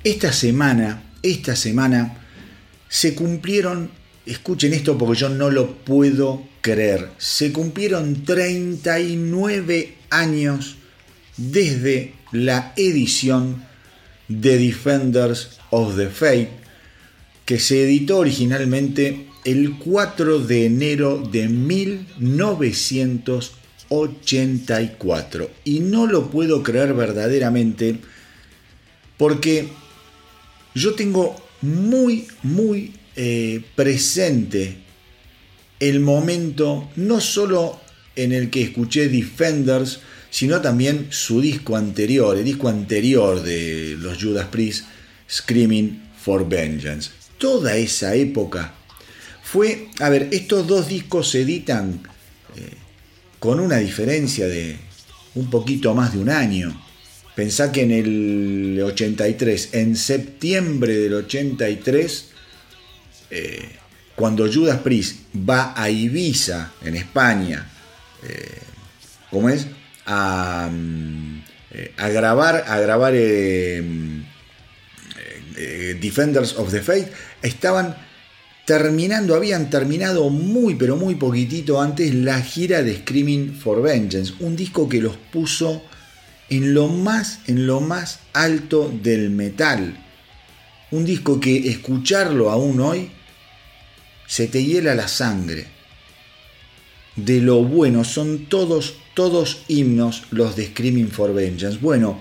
esta semana, esta semana se cumplieron, escuchen esto porque yo no lo puedo creer, se cumplieron 39 años desde la edición de Defenders of the Faith, que se editó originalmente el 4 de enero de 1984. Y no lo puedo creer verdaderamente porque yo tengo muy, muy eh, presente el momento, no solo en el que escuché Defenders, sino también su disco anterior, el disco anterior de los Judas Priest, Screaming for Vengeance. Toda esa época fue, a ver, estos dos discos se editan eh, con una diferencia de un poquito más de un año. Pensá que en el 83, en septiembre del 83, eh, cuando Judas Priest va a Ibiza, en España, eh, ¿cómo es? Mm, a grabar, a grabar Defenders of the Faith, estaban terminando, habían terminado muy pero muy poquitito antes la gira de Screaming for Vengeance, un disco que los puso en lo más, en lo más alto del metal. Un disco que escucharlo aún hoy se te hiela la sangre. De lo bueno, son todos, todos himnos los de Screaming for Vengeance. Bueno,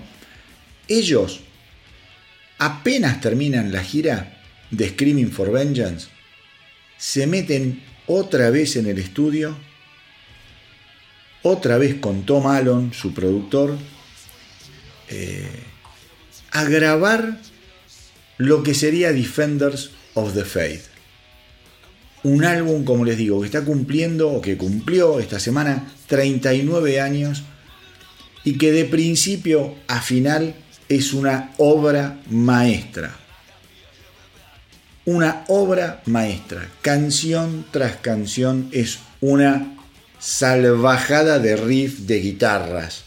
ellos apenas terminan la gira de Screaming for Vengeance, se meten otra vez en el estudio, otra vez con Tom Allen, su productor, eh, a grabar lo que sería Defenders of the Faith. Un álbum, como les digo, que está cumpliendo o que cumplió esta semana 39 años y que de principio a final es una obra maestra una obra maestra. Canción tras canción es una salvajada de riff de guitarras.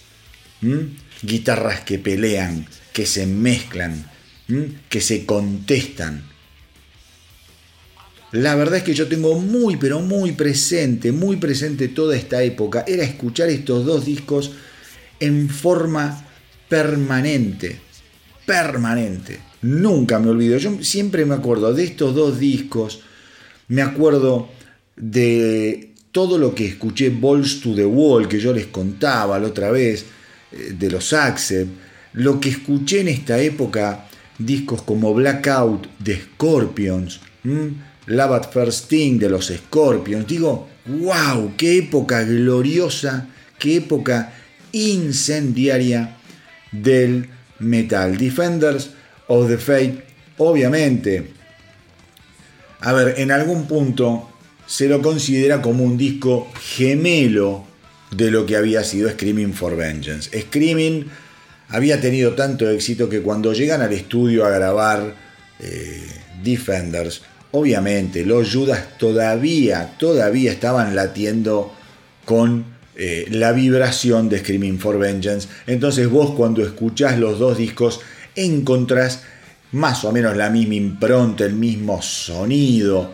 Guitarras que pelean, que se mezclan, que se contestan. La verdad es que yo tengo muy, pero muy presente, muy presente toda esta época. Era escuchar estos dos discos en forma permanente. Permanente. Nunca me olvido. Yo siempre me acuerdo de estos dos discos. Me acuerdo de todo lo que escuché Balls to the Wall, que yo les contaba la otra vez, eh, de los Accept. Lo que escuché en esta época, discos como Blackout de Scorpions, Love at First Thing de los Scorpions. Digo, wow, qué época gloriosa, qué época incendiaria del metal. Defenders of the Fate, obviamente, a ver, en algún punto se lo considera como un disco gemelo de lo que había sido Screaming for Vengeance. Screaming había tenido tanto éxito que cuando llegan al estudio a grabar eh, Defenders, obviamente los Judas todavía, todavía estaban latiendo con eh, la vibración de Screaming for Vengeance. Entonces vos cuando escuchás los dos discos encontrás más o menos la misma impronta, el mismo sonido.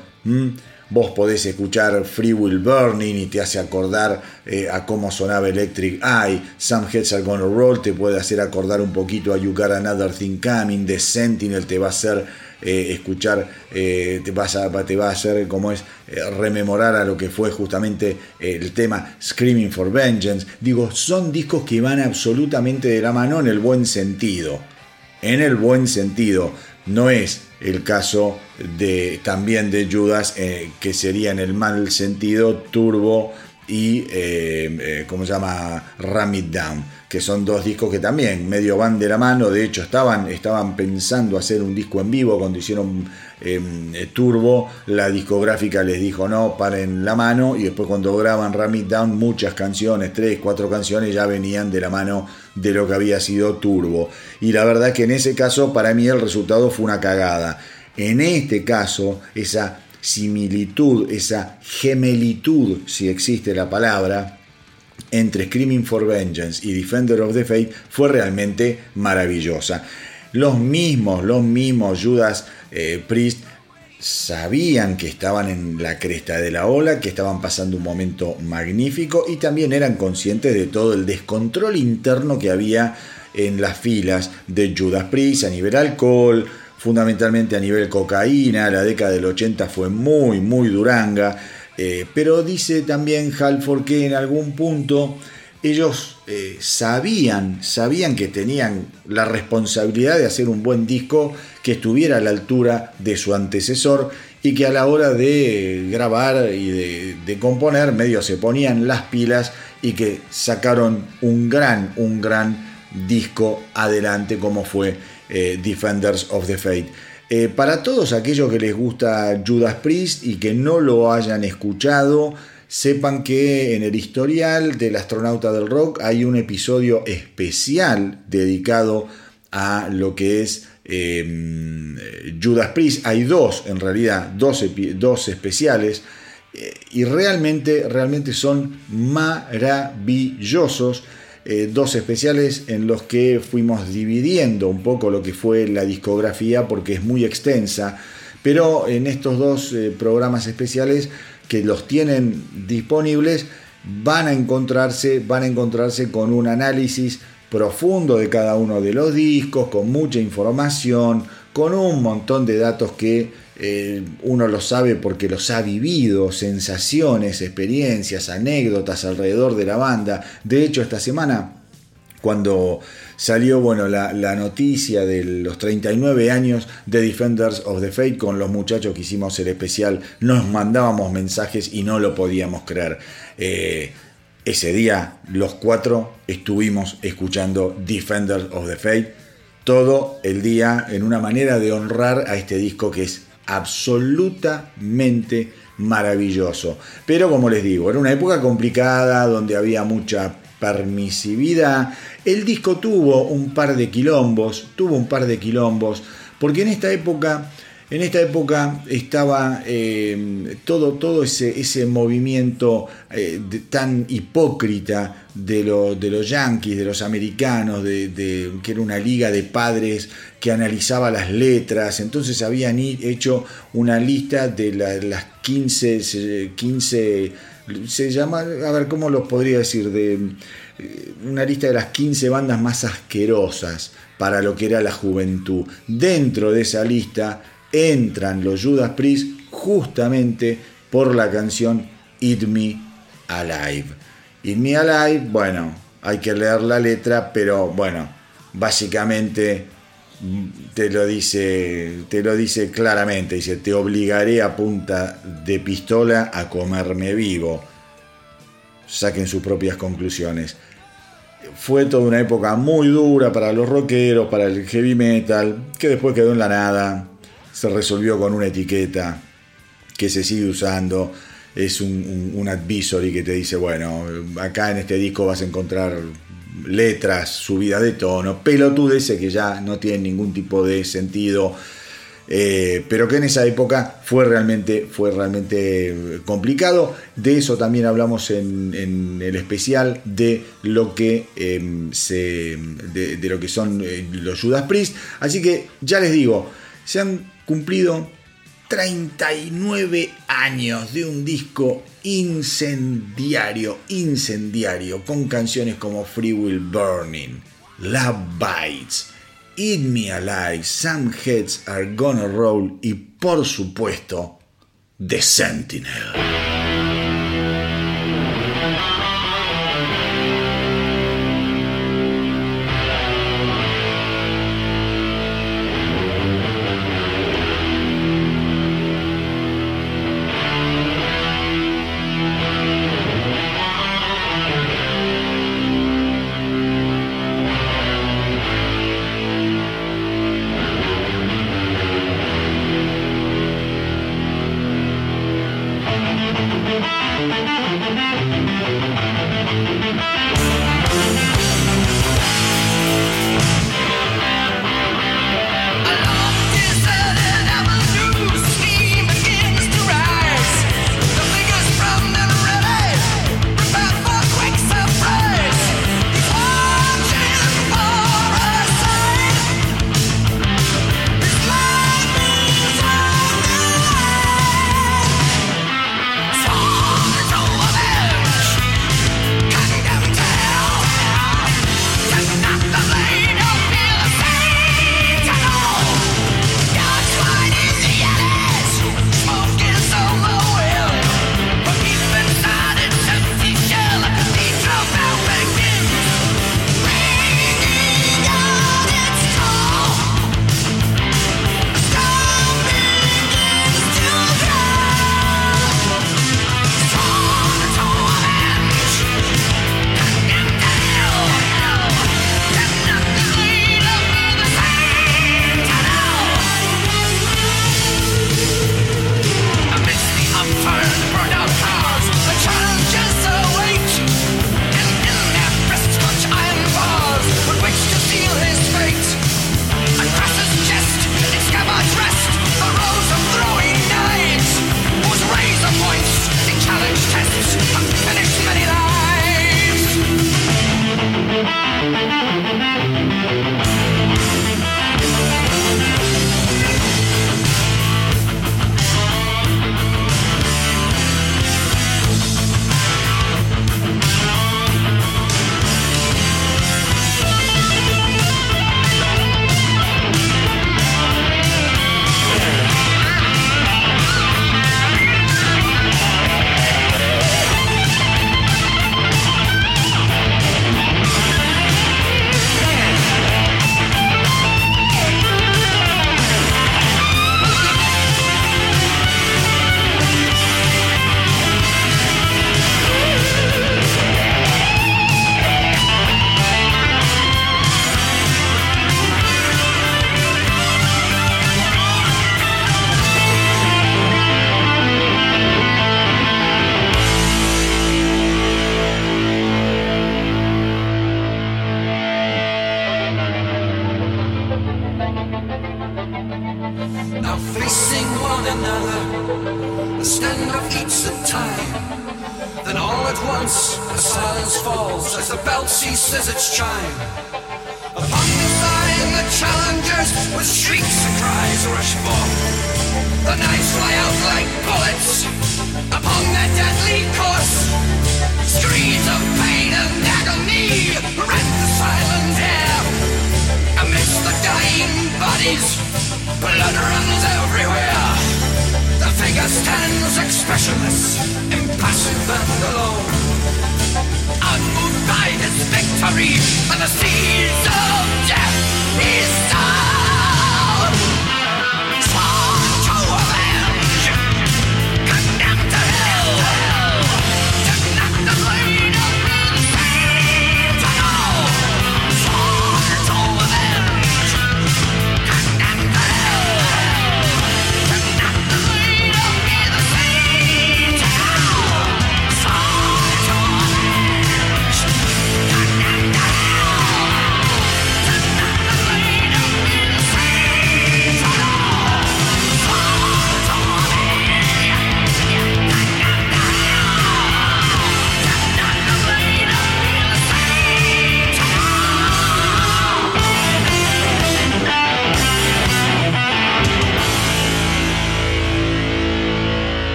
Vos podés escuchar Free Will Burning y te hace acordar eh, a cómo sonaba Electric Eye. Some Heads Are Gonna Roll te puede hacer acordar un poquito a You Got Another Thing Coming. The Sentinel te va a hacer eh, escuchar, eh, te, vas a, te va a hacer como es rememorar a lo que fue justamente el tema Screaming for Vengeance. Digo, son discos que van absolutamente de la mano en el buen sentido en el buen sentido. No es el caso de también de Judas, eh, que sería en el mal sentido Turbo y, eh, eh, ¿cómo se llama? Ram It Down, son dos discos que también medio van de la mano. De hecho, estaban, estaban pensando hacer un disco en vivo cuando hicieron em, Turbo. La discográfica les dijo no, paren la mano. Y después, cuando graban Ram It Down, muchas canciones, tres, cuatro canciones, ya venían de la mano de lo que había sido Turbo. Y la verdad que en ese caso, para mí, el resultado fue una cagada. En este caso, esa similitud, esa gemelitud, si existe la palabra, entre Screaming for Vengeance y Defender of the Faith fue realmente maravillosa. Los mismos, los mismos Judas eh, Priest sabían que estaban en la cresta de la ola, que estaban pasando un momento magnífico y también eran conscientes de todo el descontrol interno que había en las filas de Judas Priest a nivel alcohol, fundamentalmente a nivel cocaína, la década del 80 fue muy, muy duranga, eh, pero dice también Halford que en algún punto ellos eh, sabían, sabían que tenían la responsabilidad de hacer un buen disco que estuviera a la altura de su antecesor y que a la hora de grabar y de, componer medio se ponían las pilas y que sacaron un gran, un gran disco adelante como fue eh, Defenders of the Fate. Eh, para todos aquellos que les gusta Judas Priest y que no lo hayan escuchado, sepan que en el historial del astronauta del rock hay un episodio especial dedicado a lo que es em, Judas Priest. Hay dos, en realidad, dos, especiales. Eh, y realmente, realmente son maravillosos. Eh, dos especiales en los que fuimos dividiendo un poco lo que fue la discografía porque es muy extensa, pero en estos dos eh, programas especiales que los tienen disponibles van a encontrarse, van a encontrarse con un análisis profundo de cada uno de los discos, con mucha información, con un montón de datos que eh, uno lo sabe porque los ha vivido, sensaciones, experiencias, anécdotas alrededor de la banda. De hecho, esta semana, cuando salió bueno, la, noticia de los 39 años de Defenders of the Fate con los muchachos que hicimos el especial, nos mandábamos mensajes y no lo podíamos creer. Eh, ese día los cuatro estuvimos escuchando Defenders of the Fate todo el día en una manera de honrar a este disco que es absolutamente maravilloso. Pero como les digo, era una época complicada donde había mucha permisividad. El disco tuvo un par de quilombos, tuvo un par de quilombos, porque en esta época en esta época estaba eh, todo, todo ese, ese movimiento eh, tan hipócrita de, de, los yanquis, de los americanos, de, que era una liga de padres que analizaba las letras. Entonces habían hecho una lista de las 15, 15, se llama, a ver cómo lo podría decir, de eh, una lista de las 15 bandas más asquerosas para lo que era la juventud. Dentro de esa lista entran los Judas Priest justamente por la canción Eat Me Alive. Eat Me Alive, bueno, hay que leer la letra, pero bueno, básicamente te lo dice, te lo dice claramente, dice, te obligaré a punta de pistola a comerme vivo. Saquen sus propias conclusiones. Fue toda una época muy dura para los rockeros, para el heavy metal, que después quedó en la nada se resolvió con una etiqueta que se sigue usando. Es un, advisory que te dice, bueno, acá en este disco vas a encontrar letras, subida de tono, pelotudeces que ya no tienen ningún tipo de sentido. Eh, pero que en esa época fue realmente, fue realmente complicado. De eso también hablamos en, el especial de lo que em, se, de, lo que son eh, los Judas Priest. Así que ya les digo, se han cumplido 39 años de un disco incendiario, incendiario, con canciones como Free Will Burning, Love Bites, Eat Me Alive, Some Heads Are Gonna Roll y por supuesto The Sentinel.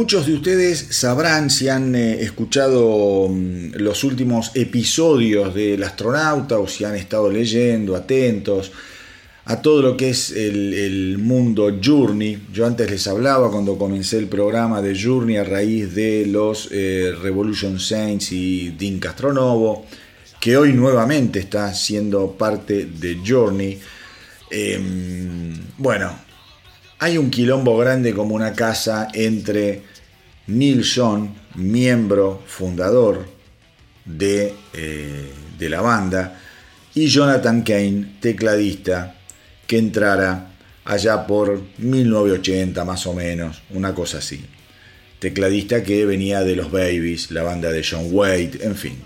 Muchos de ustedes sabrán si han eh, escuchado mm, los últimos episodios del astronauta o si han estado leyendo, atentos a todo lo que es el, mundo Journey. Yo antes les hablaba cuando comencé el programa de Journey a raíz de los eh, Revolution Saints y Dean Castronovo, que hoy nuevamente está siendo parte de Journey. Em, bueno, hay un quilombo grande como una casa entre Neil John, miembro fundador de, eh, de la banda, y Jonathan Kane, tecladista, que entrara allá por 1980 más o menos, una cosa así. Tecladista que venía de los Babies, la banda de John Wade, en fin.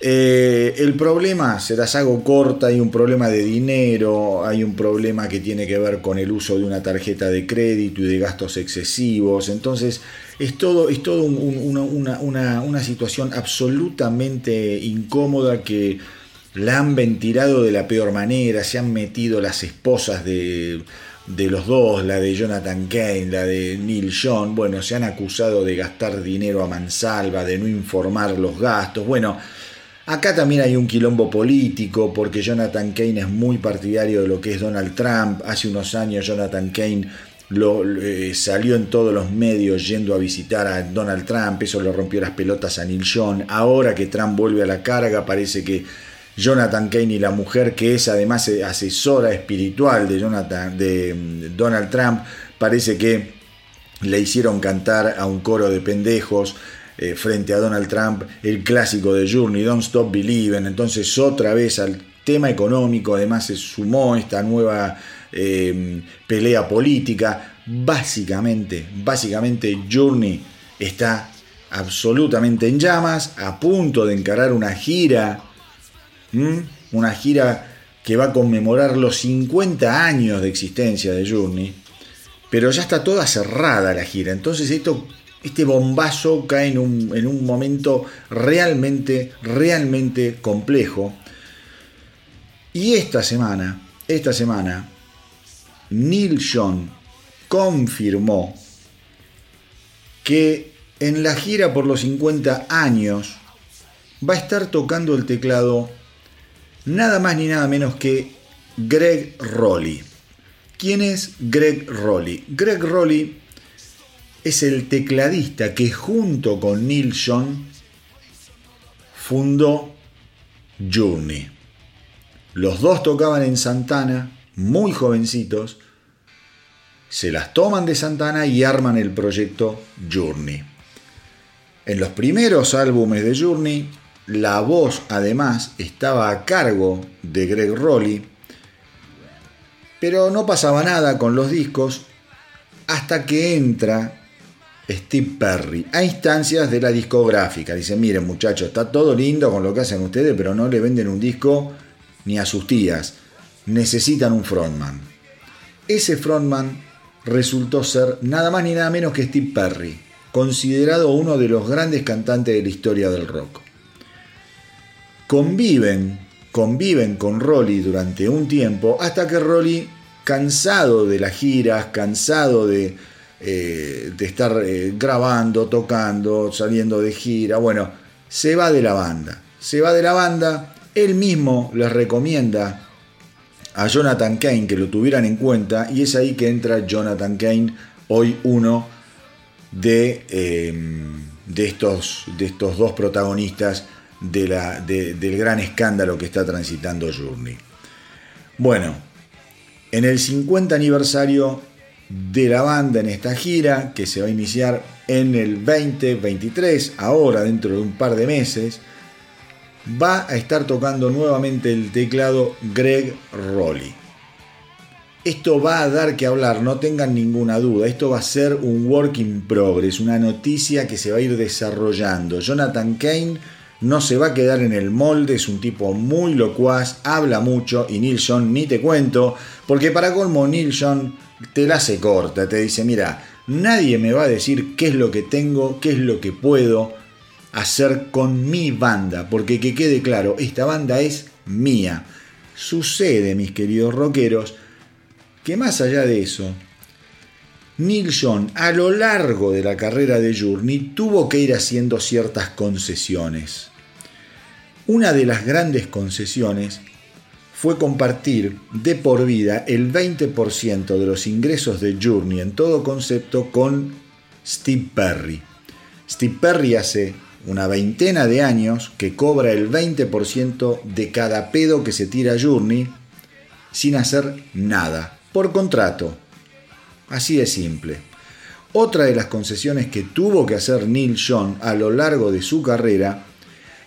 Eh, el problema, se las hago corta, hay un problema de dinero, hay un problema que tiene que ver con el uso de una tarjeta de crédito y de gastos excesivos, entonces es todo, es todo un- un- una, una- una- una situación absolutamente incómoda que la han ventilado de la peor manera, se han metido las esposas de, de los dos, la de Jonathan Kane, la de Neil John, bueno, se han acusado de gastar dinero a mansalva, de no informar los gastos, bueno, Acá también hay un quilombo político porque Jonathan Kane es muy partidario de lo que es Donald Trump. Hace unos años Jonathan Kane eh, salió en todos los medios yendo a visitar a Donald Trump. Eso le rompió las pelotas a Neil John. Ahora que Trump vuelve a la carga parece que Jonathan Kane y la mujer que es además asesora espiritual de mm, Donald Trump parece que le hicieron cantar a un coro de pendejos eh, frente a Donald Trump el clásico de Journey, Don't Stop Believing. Entonces otra vez al tema económico además se sumó esta nueva eh, pelea política. Básicamente, básicamente Journey está absolutamente en llamas, a punto de encarar una gira, una gira que va a conmemorar los 50 años de existencia de Journey, pero ya está toda cerrada la gira. Entonces esto este bombazo cae en un, en un momento realmente, realmente complejo. Y esta semana, esta semana, Neil John confirmó que en la gira por los 50 años va a estar tocando el teclado nada más ni nada menos que Greg Rowley. ¿Quién es Greg Rowley? Greg Rowley es el tecladista que junto con Neil fundó Journey. Los dos tocaban en Santana, muy jovencitos, se las toman de Santana y arman el proyecto Journey. En los primeros álbumes de Journey, la voz además estaba a cargo de Greg Rowley, pero no pasaba nada con los discos hasta que entra Steve Perry, a instancias de la discográfica. Dicen, miren muchachos, está todo lindo con lo que hacen ustedes, pero no le venden un disco ni a sus tías. Necesitan un frontman. Ese frontman resultó ser nada más ni nada menos que Steve Perry, considerado uno de los grandes cantantes de la historia del rock. Conviven, conviven con Rolly durante un tiempo hasta que Rolly, cansado de las giras, cansado de eh, de estar eh, grabando, tocando, saliendo de gira. Bueno, se va de la banda. Se va de la banda. Él mismo les recomienda a Jonathan Kane que lo tuvieran en cuenta y es ahí que entra Jonathan Kane, hoy uno de, em, de, estos, de estos, dos protagonistas del gran escándalo que está transitando Journey. Bueno, en el 50 aniversario de la banda en esta gira que se va a iniciar en el 2023, ahora dentro de un par de meses, va a estar tocando nuevamente el teclado Greg Rowley. Esto va a dar que hablar, no tengan ninguna duda. Esto va a ser un work in progress, una noticia que se va a ir desarrollando. Jonathan Kane no se va a quedar en el molde, es un tipo muy locuaz, habla mucho y Neil John ni te cuento, porque para colmo Neil John te la hace corta, te dice, mira, nadie me va a decir qué es lo que tengo, qué es lo que puedo hacer con mi banda, porque que quede claro, esta banda es mía. Sucede, mis queridos rockeros, que más allá de eso, Neil John a lo largo de la carrera de Journey tuvo que ir haciendo ciertas concesiones. Una de las grandes concesiones fue compartir de por vida el 20% de los ingresos de Journey en todo concepto con Steve Perry. Steve Perry hace una veintena de años que cobra el 20% de cada pedo que se tira a Journey sin hacer nada, por contrato. Así de simple. Otra de las concesiones que tuvo que hacer Neil John a lo largo de su carrera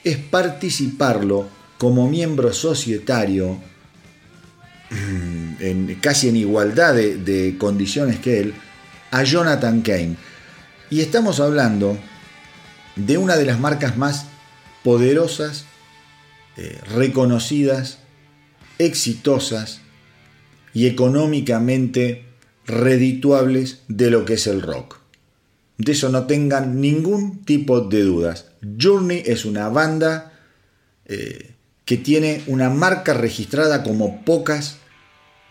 es participarlo como miembro societario, mm, casi en igualdad de, condiciones que él, a Jonathan Kane. Y estamos hablando de una de las marcas más poderosas, eh, reconocidas, exitosas y económicamente redituables de lo que es el rock. De eso no tengan ningún tipo de dudas. Journey es una banda eh, que tiene una marca registrada como pocas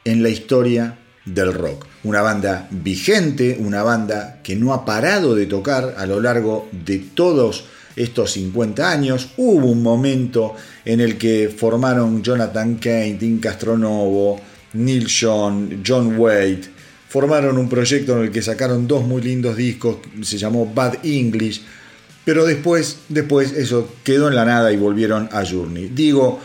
en la historia del rock. Una banda vigente, una banda que no ha parado de tocar a lo largo de todos estos 50 años. Hubo un momento en el que formaron Jonathan Kane, Tim Castronovo, Neil Sean, John Wade. Formaron un proyecto en el que sacaron dos muy lindos discos, se llamó Bad English pero después, después eso quedó en la nada y volvieron a Journey. Digo,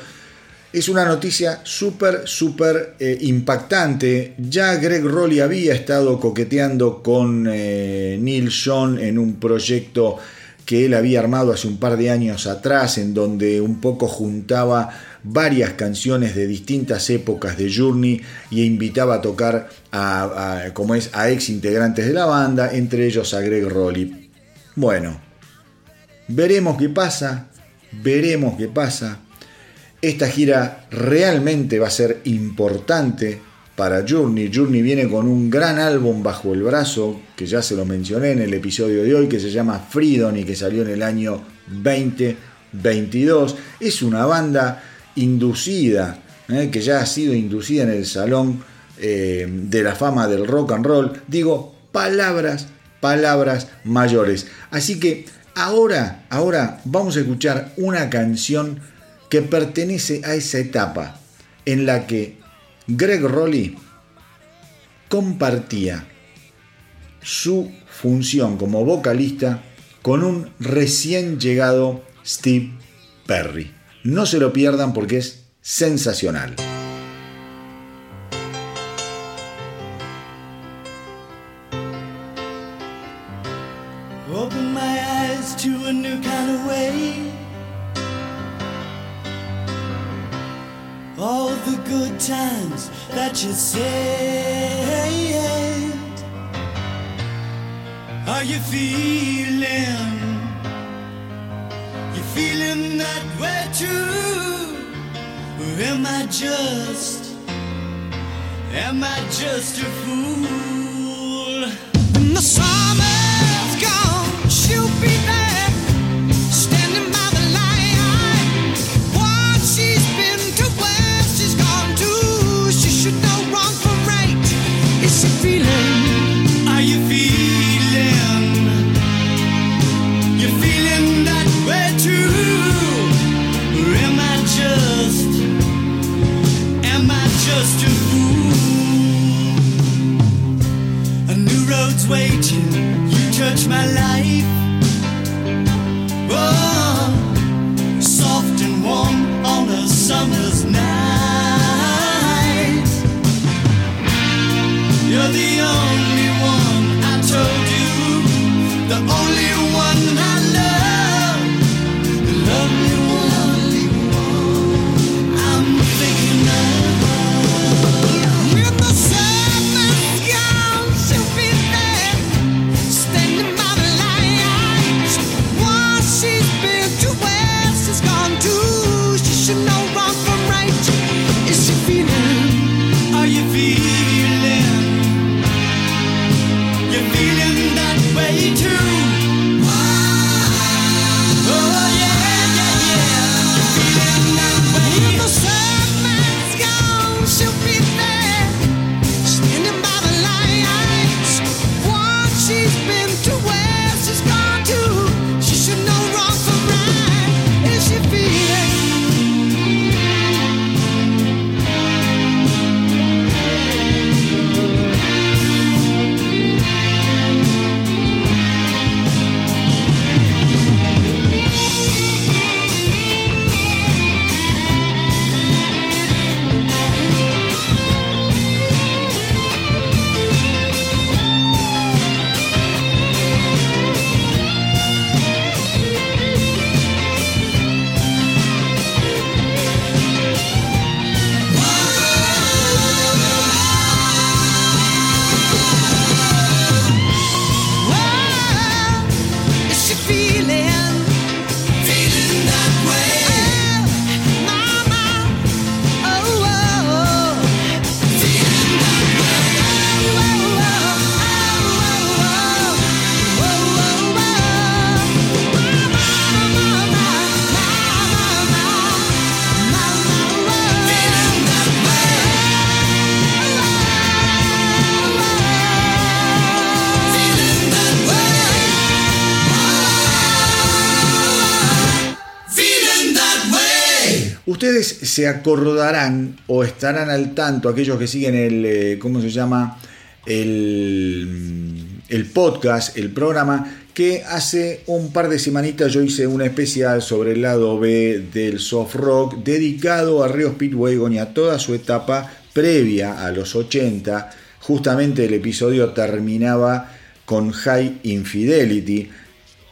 es una noticia súper, súper eh, impactante. Ya Greg Rowley había estado coqueteando con eh, Neil Sean en un proyecto que él había armado hace un par de años atrás, en donde un poco juntaba varias canciones de distintas épocas de Journey y invitaba a tocar a, como es, a ex integrantes de la banda, entre ellos a Greg Rowley. Bueno, Veremos qué pasa, veremos qué pasa. Esta gira realmente va a ser importante para Journey. Journey viene con un gran álbum bajo el brazo, que ya se lo mencioné en el episodio de hoy, que se llama Freedom y que salió en el año 2022. Es una banda inducida, ¿eh? que ya ha sido inducida en el Salón eh, de la Fama del Rock and Roll. Digo, palabras, palabras mayores. Así que Ahora, ahora vamos a escuchar una canción que pertenece a esa etapa en la que Greg Rowley compartía su función como vocalista con un recién llegado Steve Perry. No se lo pierdan porque es sensacional. to a new kind of way. All the good times that you saved. Are you feeling? You feeling that way too? Or am I just? Am I just a fool? In the summer. Se acordarán o estarán al tanto, aquellos que siguen el, eh, ¿cómo se llama? El, el podcast, el programa, que hace un par de semanitas yo hice una especial sobre el lado B del soft rock dedicado a Río Speedwagon y a toda su etapa previa a los 80. Justamente el episodio terminaba con High Infidelity.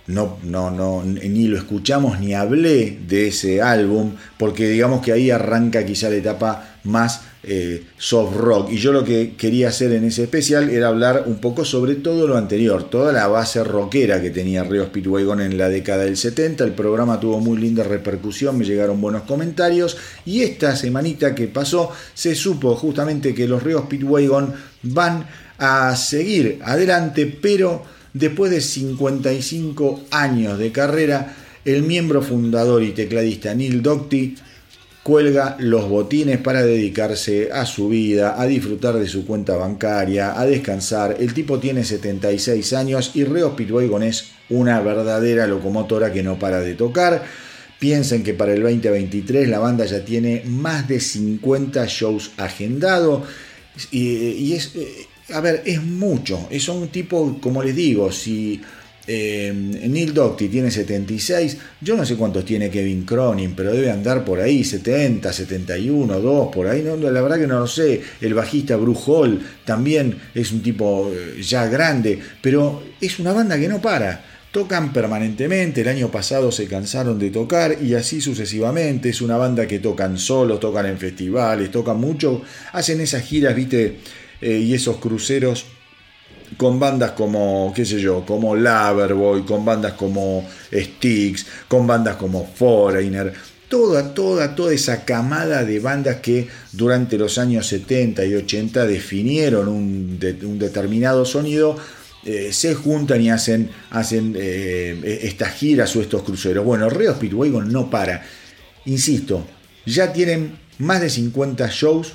No, no, no, ni lo escuchamos ni hablé de ese álbum, porque digamos que ahí arranca quizá la etapa más eh, soft rock. Y yo lo que quería hacer en ese especial era hablar un poco sobre todo lo anterior, toda la base rockera que tenía Río Speedwagon en la década del 70. El programa tuvo muy linda repercusión, me llegaron buenos comentarios. Y esta semanita que pasó se supo justamente que los Río Speedwagon van a seguir adelante, pero después de 55 años de carrera, el miembro fundador y tecladista Neil Docty cuelga los botines para dedicarse a su vida, a disfrutar de su cuenta bancaria, a descansar. El tipo tiene 76 años y Reo Speedwagon es una verdadera locomotora que no para de tocar. Piensen que para el 2023 la banda ya tiene más de 50 shows agendados y, y es, eh, a ver, es mucho. Es un tipo, como les digo, si eh, Neil Docty tiene 76, yo no sé cuántos tiene Kevin Cronin, pero debe andar por ahí, 70, 71, 2, por ahí, no, la verdad que no lo sé. El bajista Bruce Hall también es un tipo eh, ya grande, pero es una banda que no para. Tocan permanentemente, el año pasado se cansaron de tocar y así sucesivamente. Es una banda que tocan solos, tocan en festivales, tocan mucho, hacen esas giras, viste, eh, y esos cruceros con bandas como, qué sé yo, como Loverboy, con bandas como Styx, con bandas como Foreigner, toda, toda, toda esa camada de bandas que durante los años 70 y 80 definieron un, determinado sonido, eh, se juntan y hacen, hacen eh, estas giras o estos cruceros. Bueno, Río Speedwagon no para. Insisto, ya tienen más de 50 shows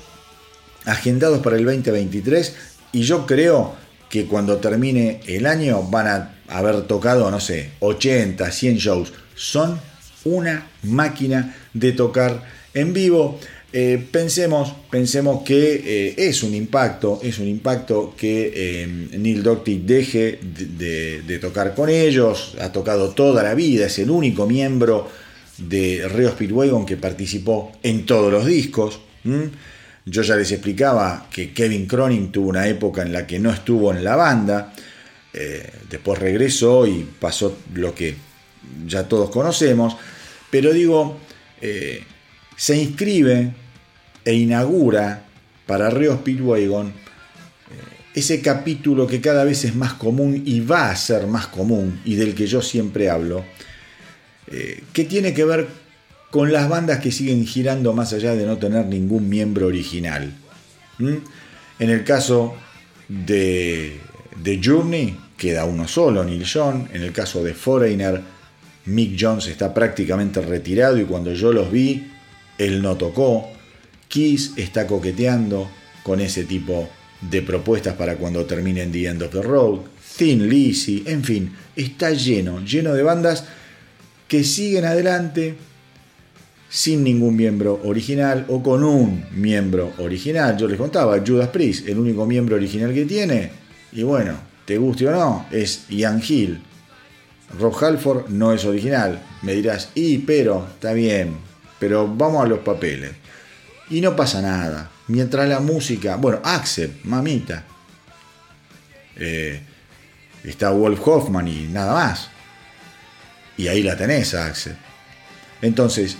agendados para el 2023 y yo creo que cuando termine el año van a haber tocado, no sé, 80, 100 shows. Son una máquina de tocar en vivo. Eh, pensemos, pensemos que eh, es un impacto, es un impacto que eh, Neil Docty deje de, tocar con ellos, ha tocado toda la vida, es el único miembro de Rio Speedwagon que participó en todos los discos. Yo ya les explicaba que Kevin Cronin tuvo una época en la que no estuvo en la banda, eh, después regresó y pasó lo que ya todos conocemos, pero digo, eh, se inscribe e inaugura para Río Speedwagon eh, ese capítulo que cada vez es más común y va a ser más común y del que yo siempre hablo, que tiene que ver con las bandas que siguen girando más allá de no tener ningún miembro original. ¿Mm? En el caso de, de Journey, queda uno solo, Neil John. En el caso de Foreigner, Mick Jones está prácticamente retirado y cuando yo los vi, él no tocó. Kiss está coqueteando con ese tipo de propuestas para cuando terminen The End of the Road. Thin Lizzy, en fin, está lleno, lleno de bandas que siguen adelante, sin ningún miembro original o con un miembro original. Yo les contaba, Judas Priest, el único miembro original que tiene, y bueno, te guste o no, es Ian Hill. Rob Halford no es original. Me dirás, y pero, está bien, pero vamos a los papeles. Y no pasa nada. Mientras la música, bueno, Axel, mamita. Eh, está Wolf Hoffman y nada más. Y ahí la tenés, Axel. Entonces,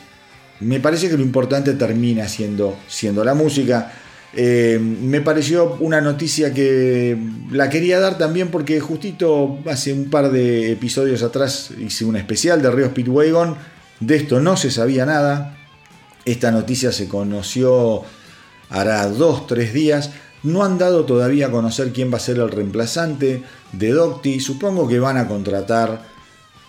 me parece que lo importante termina siendo, siendo la música. Eh, me pareció una noticia que la quería dar también porque justito hace un par de episodios atrás hice un especial de Río Speedwagon. De esto no se sabía nada. Esta noticia se conoció hará dos, tres días. No han dado todavía a conocer quién va a ser el reemplazante de Docty. Supongo que van a contratar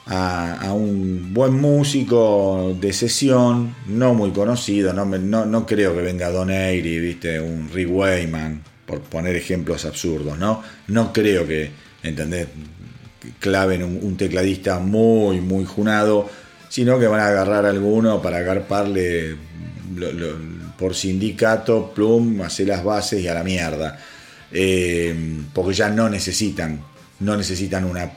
a, un buen músico de sesión, no muy conocido, no, no, creo que venga Don Airy, ¿viste? un Rick Wayman, por poner ejemplos absurdos, ¿no? No creo que, ¿entendés? claven un, tecladista muy, muy junado, sino que van a agarrar a alguno para agarparle por sindicato, plum, hacer las bases y a la mierda. Eh, porque ya no necesitan, no necesitan una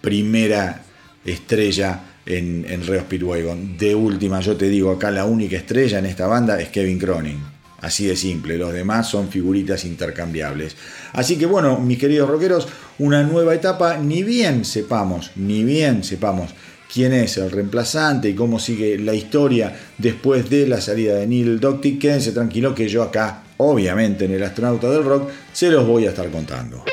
primera estrella en, en Reo Speedwagon. De última, yo te digo, acá la única estrella en esta banda es Kevin Cronin. Así de simple, los demás son figuritas intercambiables. Así que bueno, mis queridos rockeros, una nueva etapa, ni bien sepamos, ni bien sepamos quién es el reemplazante y cómo sigue la historia después de la salida de Neil Docty, quédense tranquilo que yo acá, obviamente en el astronauta del rock, se los voy a estar contando.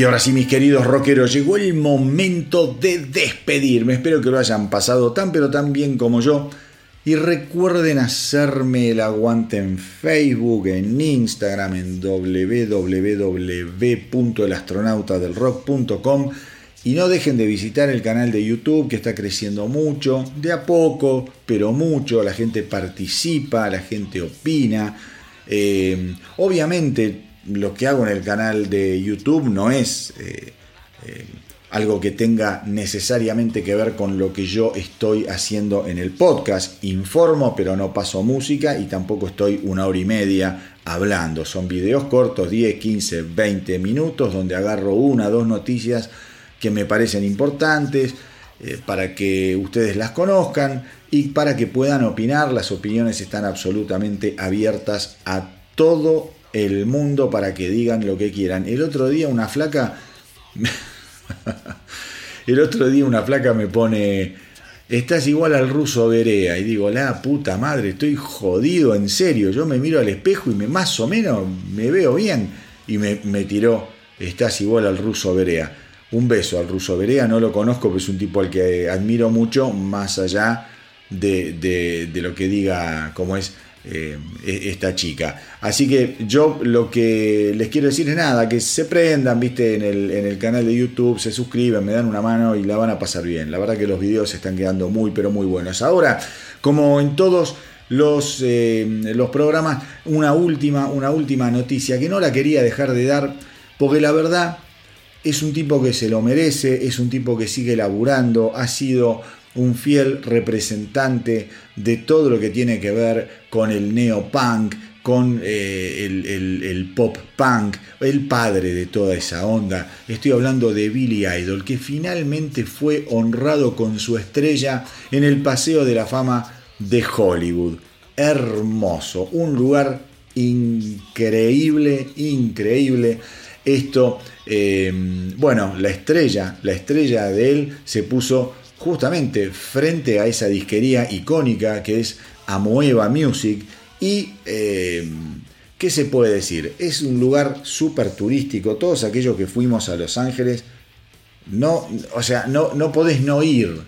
Y ahora sí, mis queridos rockeros, llegó el momento de despedirme. Espero que lo hayan pasado tan pero tan bien como yo. Y recuerden hacerme el aguante en Facebook, en Instagram, en www.elastronautadelrock.com y no dejen de visitar el canal de YouTube que está creciendo mucho, de a poco, pero mucho. La gente participa, la gente opina. Eh, obviamente lo que hago en el canal de YouTube no es eh, eh, algo que tenga necesariamente que ver con lo que yo estoy haciendo en el podcast. Informo, pero no paso música y tampoco estoy una hora y media hablando. Son videos cortos, 10, 15, 20 minutos, donde agarro una, dos noticias que me parecen importantes eh, para que ustedes las conozcan y para que puedan opinar. Las opiniones están absolutamente abiertas a todo el mundo para que digan lo que quieran. El otro día una flaca... el otro día una flaca me pone... Estás igual al ruso Berea. Y digo, la puta madre, estoy jodido, en serio. Yo me miro al espejo y me más o menos me veo bien. Y me, me tiró, estás igual al ruso Berea. Un beso al ruso Berea, no lo conozco, pero es un tipo al que admiro mucho, más allá de, de, de lo que diga, como es eh, e-, esta chica. Así que yo lo que les quiero decir es nada, que se prendan, viste, en el, en el canal de YouTube, se suscriben, me dan una mano y la van a pasar bien. La verdad que los videos están quedando muy, pero muy buenos. Ahora, como en todos los, eh, los programas, una última, una última noticia que no la quería dejar de dar, porque la verdad es un tipo que se lo merece, es un tipo que sigue laburando, ha sido un fiel representante de todo lo que tiene que ver con el neopunk, con eh, el, pop punk, el padre de toda esa onda. Estoy hablando de Billy Idol, que finalmente fue honrado con su estrella en el Paseo de la Fama de Hollywood. Hermoso, un lugar increíble, increíble. Esto, eh, bueno, la estrella, la estrella de él se puso justamente frente a esa disquería icónica que es Amoeba Music y eh, ¿qué se puede decir? Es un lugar súper turístico, todos aquellos que fuimos a Los Ángeles, no, o sea, no, no podés no ir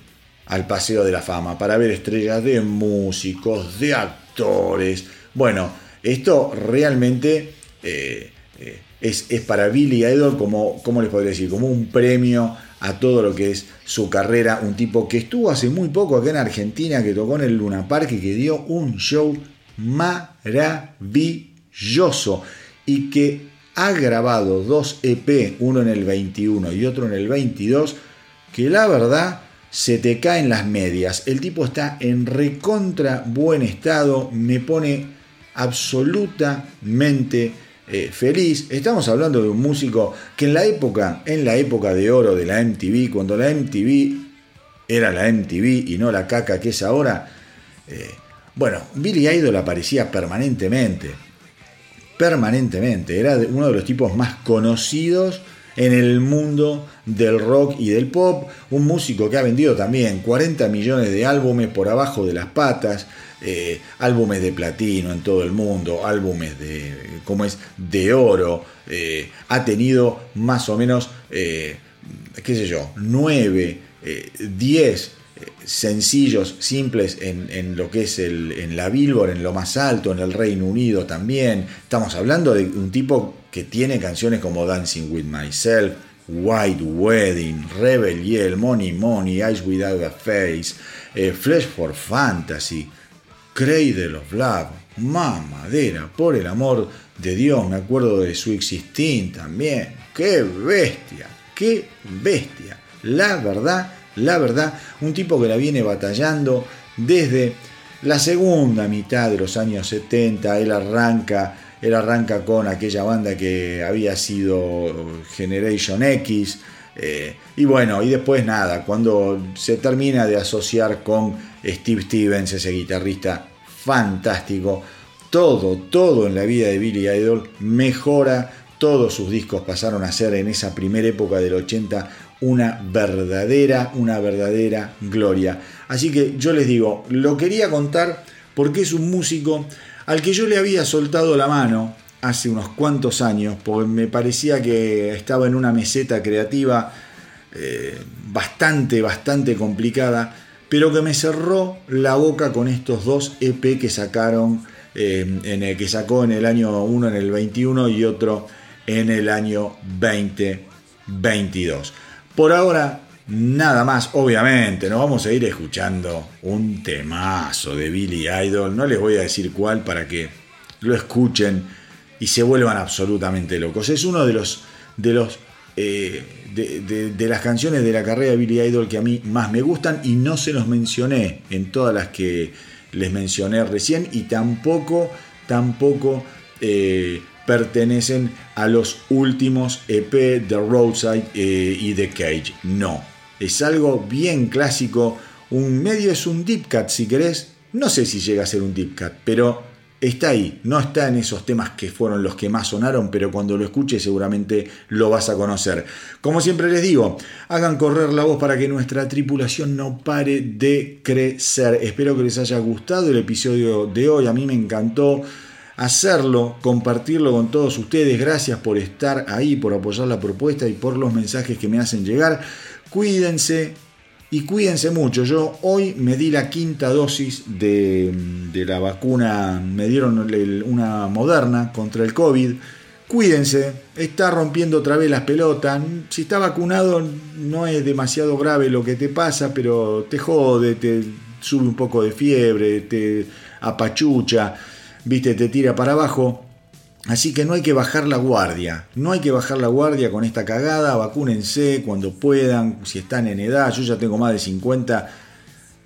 al Paseo de la Fama para ver estrellas de músicos, de actores. Bueno, esto realmente eh, eh, es, es, para Billy Idol como, ¿cómo les podría decir? Como un premio a todo lo que es su carrera. Un tipo que estuvo hace muy poco acá en Argentina, que tocó en el Luna Park y que dio un show maravilloso y que ha grabado dos EP, uno en el 21 y otro en el 22, que la verdad se te caen las medias. El tipo está en recontra buen estado, me pone absolutamente eh, feliz. Estamos hablando de un músico que en la época, en la época de oro de la MTV, cuando la MTV era la MTV y no la caca que es ahora, eh, bueno, Billy Idol aparecía permanentemente. Permanentemente. Era uno de los tipos más conocidos en el mundo del rock y del pop. Un músico que ha vendido también 40 millones de álbumes por abajo de las patas. Eh, álbumes de platino en todo el mundo, álbumes de, ¿cómo es? de oro, eh, ha tenido más o menos, eh, qué sé yo, 9, 10 sencillos simples en, lo que es en la Billboard, en lo más alto, en el Reino Unido también. Estamos hablando de un tipo que tiene canciones como Dancing with Myself, White Wedding, Rebel Yell, Money Money, Eyes Without a Face, Flesh for Fantasy. Cradle of Love, mamadera, por el amor de Dios, me acuerdo de su Sixteen también, qué bestia, qué bestia, la verdad, la verdad, un tipo que la viene batallando desde la segunda mitad de los años 70, él arranca, él arranca con aquella banda que había sido Generation X, eh, y bueno, y después nada, cuando se termina de asociar con Steve Stevens, ese guitarrista fantástico, todo, todo en la vida de Billy Idol mejora, todos sus discos pasaron a ser en esa primera época del 80 una verdadera, una verdadera gloria. Así que yo les digo, lo quería contar porque es un músico al que yo le había soltado la mano hace unos cuantos años, porque me parecía que estaba en una meseta creativa eh, bastante, bastante complicada, pero que me cerró la boca con estos dos EP que sacaron, eh, en el que sacó en el año uno en el 21 y otro en el año 2022. Por ahora, nada más, obviamente, nos vamos a ir escuchando un temazo de Billy Idol, no les voy a decir cuál para que lo escuchen y se vuelvan absolutamente locos. Es uno de los, de los eh, de, las canciones de la carrera de Billy Idol que a mí más me gustan y no se los mencioné en todas las que les mencioné recién y tampoco, tampoco eh, pertenecen a los últimos EP de Roadside eh, y The Cage. No, es algo bien clásico. Un medio es un deep cut si querés. No sé si llega a ser un deep cut, pero está ahí, no está en esos temas que fueron los que más sonaron, pero cuando lo escuches seguramente lo vas a conocer. Como siempre les digo, hagan correr la voz para que nuestra tripulación no pare de crecer. Espero que les haya gustado el episodio de hoy, a mí me encantó hacerlo, compartirlo con todos ustedes. Gracias por estar ahí, por apoyar la propuesta y por los mensajes que me hacen llegar. Cuídense, y cuídense mucho. Yo hoy me di la quinta dosis de, la vacuna, me dieron una moderna contra el COVID. Cuídense, está rompiendo otra vez las pelotas. Si está vacunado no es demasiado grave lo que te pasa, pero te jode, te sube un poco de fiebre, te apachucha, viste, te tira para abajo. Así que no hay que bajar la guardia, no hay que bajar la guardia con esta cagada, vacúnense cuando puedan, si están en edad, yo ya tengo más de 50,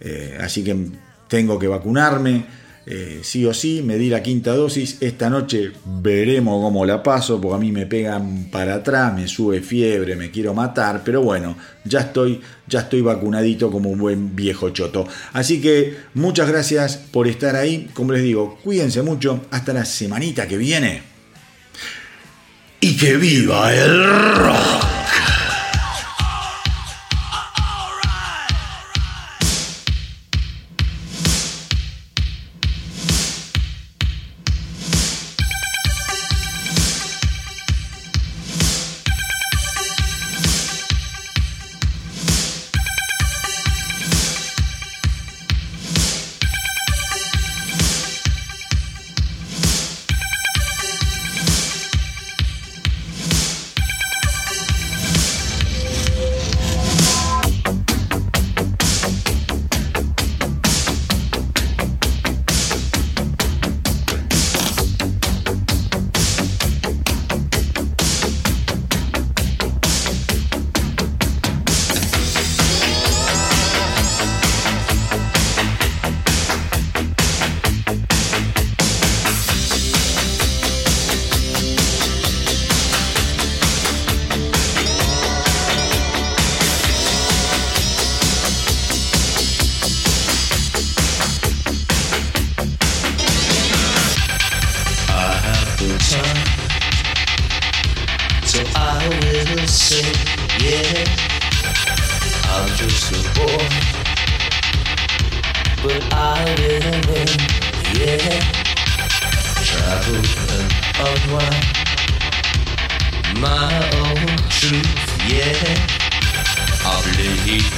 eh, así que tengo que vacunarme, eh, sí o sí, me di la quinta dosis, esta noche veremos cómo la paso, porque a mí me pegan para atrás, me sube fiebre, me quiero matar, pero bueno, ya estoy, ya estoy vacunadito como un buen viejo choto. Así que muchas gracias por estar ahí, como les digo, cuídense mucho, hasta la semanita que viene. Y que viva el rock. but I will win. Yeah, travel the unwind. My own truth, yeah. I'll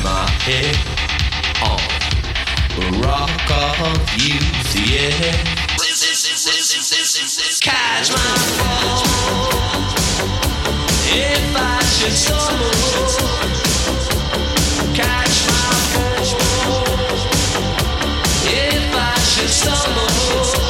my head on rock of youth, yeah. Catch my fall if I should stumble. just some.